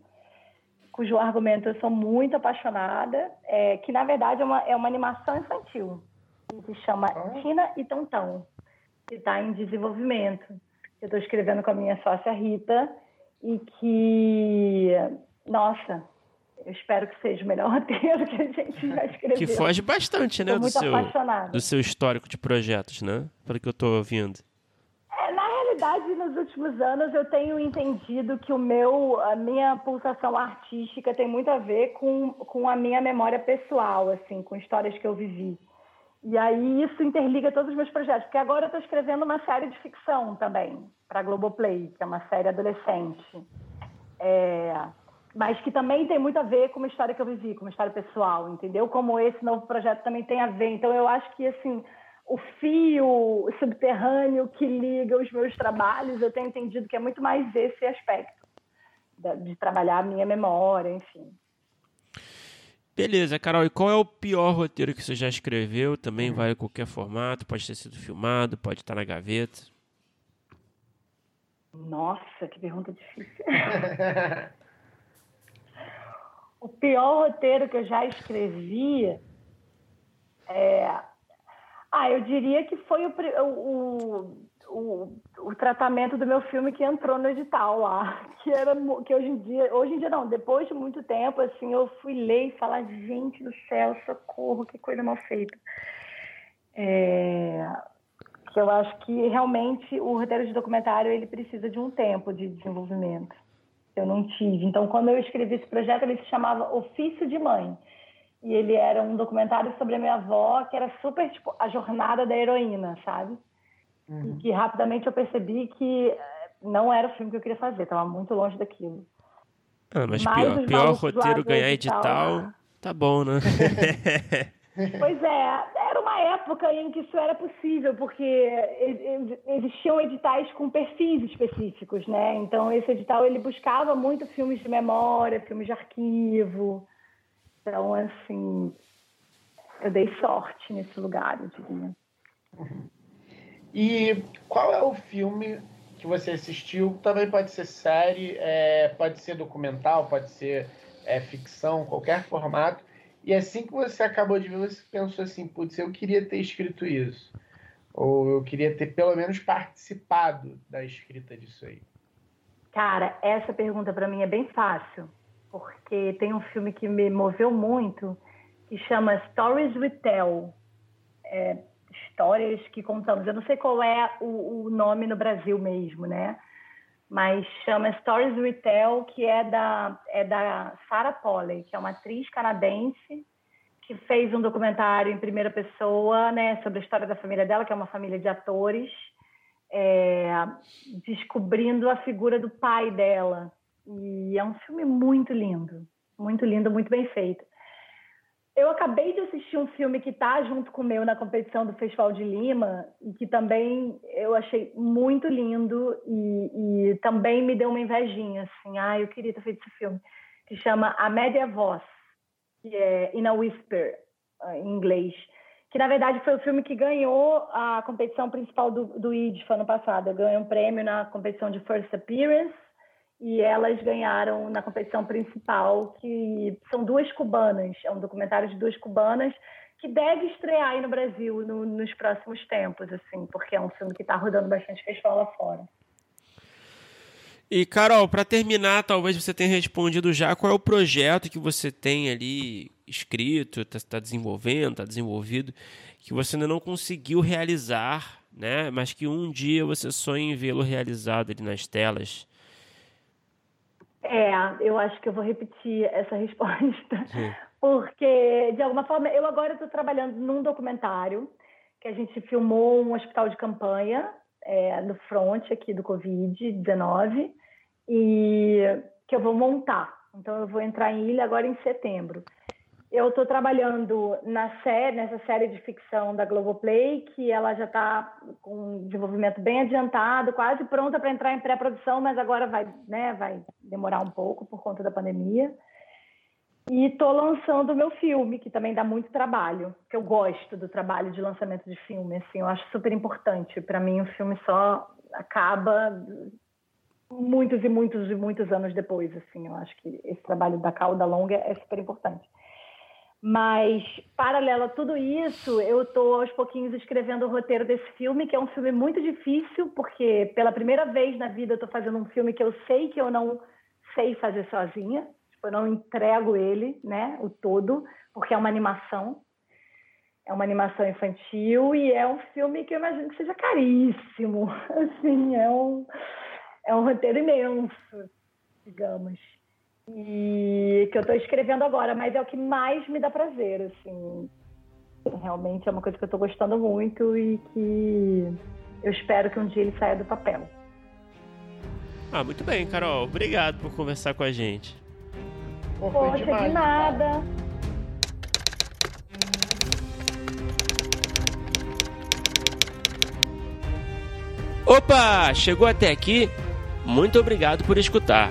cujo argumento eu sou muito apaixonada, é, que na verdade é uma, é uma animação infantil, que se chama Tina e Tontão, que está em desenvolvimento. Eu estou escrevendo com a minha sócia Rita e que, nossa, eu espero que seja o melhor roteiro que a gente já escreveu. Que foge bastante, né, do seu, do seu histórico de projetos, né? Pelo que eu estou ouvindo. É, na realidade, nos últimos anos, eu tenho entendido que o meu, a minha pulsação artística tem muito a ver com, com a minha memória pessoal, assim, com histórias que eu vivi. E aí isso interliga todos os meus projetos, porque agora eu estou escrevendo uma série de ficção também, para Globoplay, que é uma série adolescente. É mas que também tem muito a ver com uma história que eu vivi, com uma história pessoal, entendeu? Como esse novo projeto também tem a ver. Então, eu acho que, assim, o fio subterrâneo que liga os meus trabalhos, eu tenho entendido que é muito mais esse aspecto, de trabalhar a minha memória, enfim. Beleza, Carol, e qual é o pior roteiro que você já escreveu? Também vai em qualquer formato, pode ter sido filmado, pode estar na gaveta. Nossa, que pergunta difícil. O pior roteiro que eu já escrevi é. Ah, eu diria que foi o, o, o, o, tratamento do meu filme que entrou no edital lá, que era que hoje em dia, hoje em dia não, depois de muito tempo, assim, eu fui ler e falar, gente do céu, socorro, que coisa mal feita. É, que eu acho que realmente o roteiro de documentário ele precisa de um tempo de desenvolvimento eu não tive. Então, quando eu escrevi esse projeto, ele se chamava Ofício de Mãe. E ele era um documentário sobre a minha avó, que era super, tipo, a jornada da heroína, sabe? Uhum. E que rapidamente eu percebi que eh, não era o filme que eu queria fazer, estava muito longe daquilo. Ah, mas, mas pior, pior roteiro ganhar edital, edital, tá bom, né? Pois é, era uma época em que isso era possível, porque existiam editais com perfis específicos, né? Então esse edital ele buscava muito filmes de memória, filmes de arquivo. Então, assim, eu dei sorte nesse lugar, eu diria. Uhum. E qual é o filme que você assistiu? Também pode ser série, é, pode ser documental, pode ser é, ficção, qualquer formato e assim que você acabou de ver, você pensou assim, putz, eu queria ter escrito isso. Ou eu queria ter pelo menos participado da escrita disso aí. Cara, essa pergunta para mim é bem fácil, porque tem um filme que me moveu muito, que chama Stories We Tell. É, histórias que contamos. Eu não sei qual é o, o nome no Brasil mesmo, né? mas chama Stories We Tell, que é da, é da Sarah Polley, que é uma atriz canadense que fez um documentário em primeira pessoa né, sobre a história da família dela, que é uma família de atores, é, descobrindo a figura do pai dela. E é um filme muito lindo, muito lindo, muito bem feito. Eu acabei de assistir um filme que está junto com o meu na competição do Festival de Lima e que também eu achei muito lindo e, e também me deu uma invejinha, assim, ah, eu queria ter feito esse filme, que chama A Média Voz, que é In a Whisper, em inglês, que na verdade foi o filme que ganhou a competição principal do, do IDFA ano passado, ganhou um prêmio na competição de First Appearance e elas ganharam na competição principal, que são duas cubanas, é um documentário de duas cubanas que deve estrear aí no Brasil no, nos próximos tempos, assim, porque é um filme que está rodando bastante festival lá fora. E Carol, para terminar, talvez você tenha respondido já qual é o projeto que você tem ali escrito, está tá desenvolvendo, está desenvolvido, que você ainda não conseguiu realizar, né? Mas que um dia você sonha em vê-lo realizado ali nas telas. É, eu acho que eu vou repetir essa resposta, Sim. porque de alguma forma eu agora estou trabalhando num documentário que a gente filmou um hospital de campanha é, no front aqui do Covid-19 e que eu vou montar. Então eu vou entrar em Ilha agora em setembro. Eu estou trabalhando na série, nessa série de ficção da Globoplay, que ela já está com um desenvolvimento bem adiantado, quase pronta para entrar em pré-produção, mas agora vai, né, vai demorar um pouco por conta da pandemia. E estou lançando o meu filme, que também dá muito trabalho, que eu gosto do trabalho de lançamento de filme, assim, eu acho super importante. Para mim, o filme só acaba muitos e muitos e muitos anos depois, assim, eu acho que esse trabalho da cauda longa é super importante. Mas, paralelo a tudo isso, eu estou aos pouquinhos escrevendo o roteiro desse filme, que é um filme muito difícil, porque pela primeira vez na vida eu estou fazendo um filme que eu sei que eu não sei fazer sozinha. Tipo, eu não entrego ele, né, o todo, porque é uma animação. É uma animação infantil e é um filme que eu imagino que seja caríssimo. Assim, é um, é um roteiro imenso, digamos. E que eu estou escrevendo agora, mas é o que mais me dá prazer, assim. Realmente é uma coisa que eu estou gostando muito e que eu espero que um dia ele saia do papel. Ah, muito bem, Carol. Obrigado por conversar com a gente. Pô, Poxa, demais, de nada. Opa! Chegou até aqui? Muito obrigado por escutar.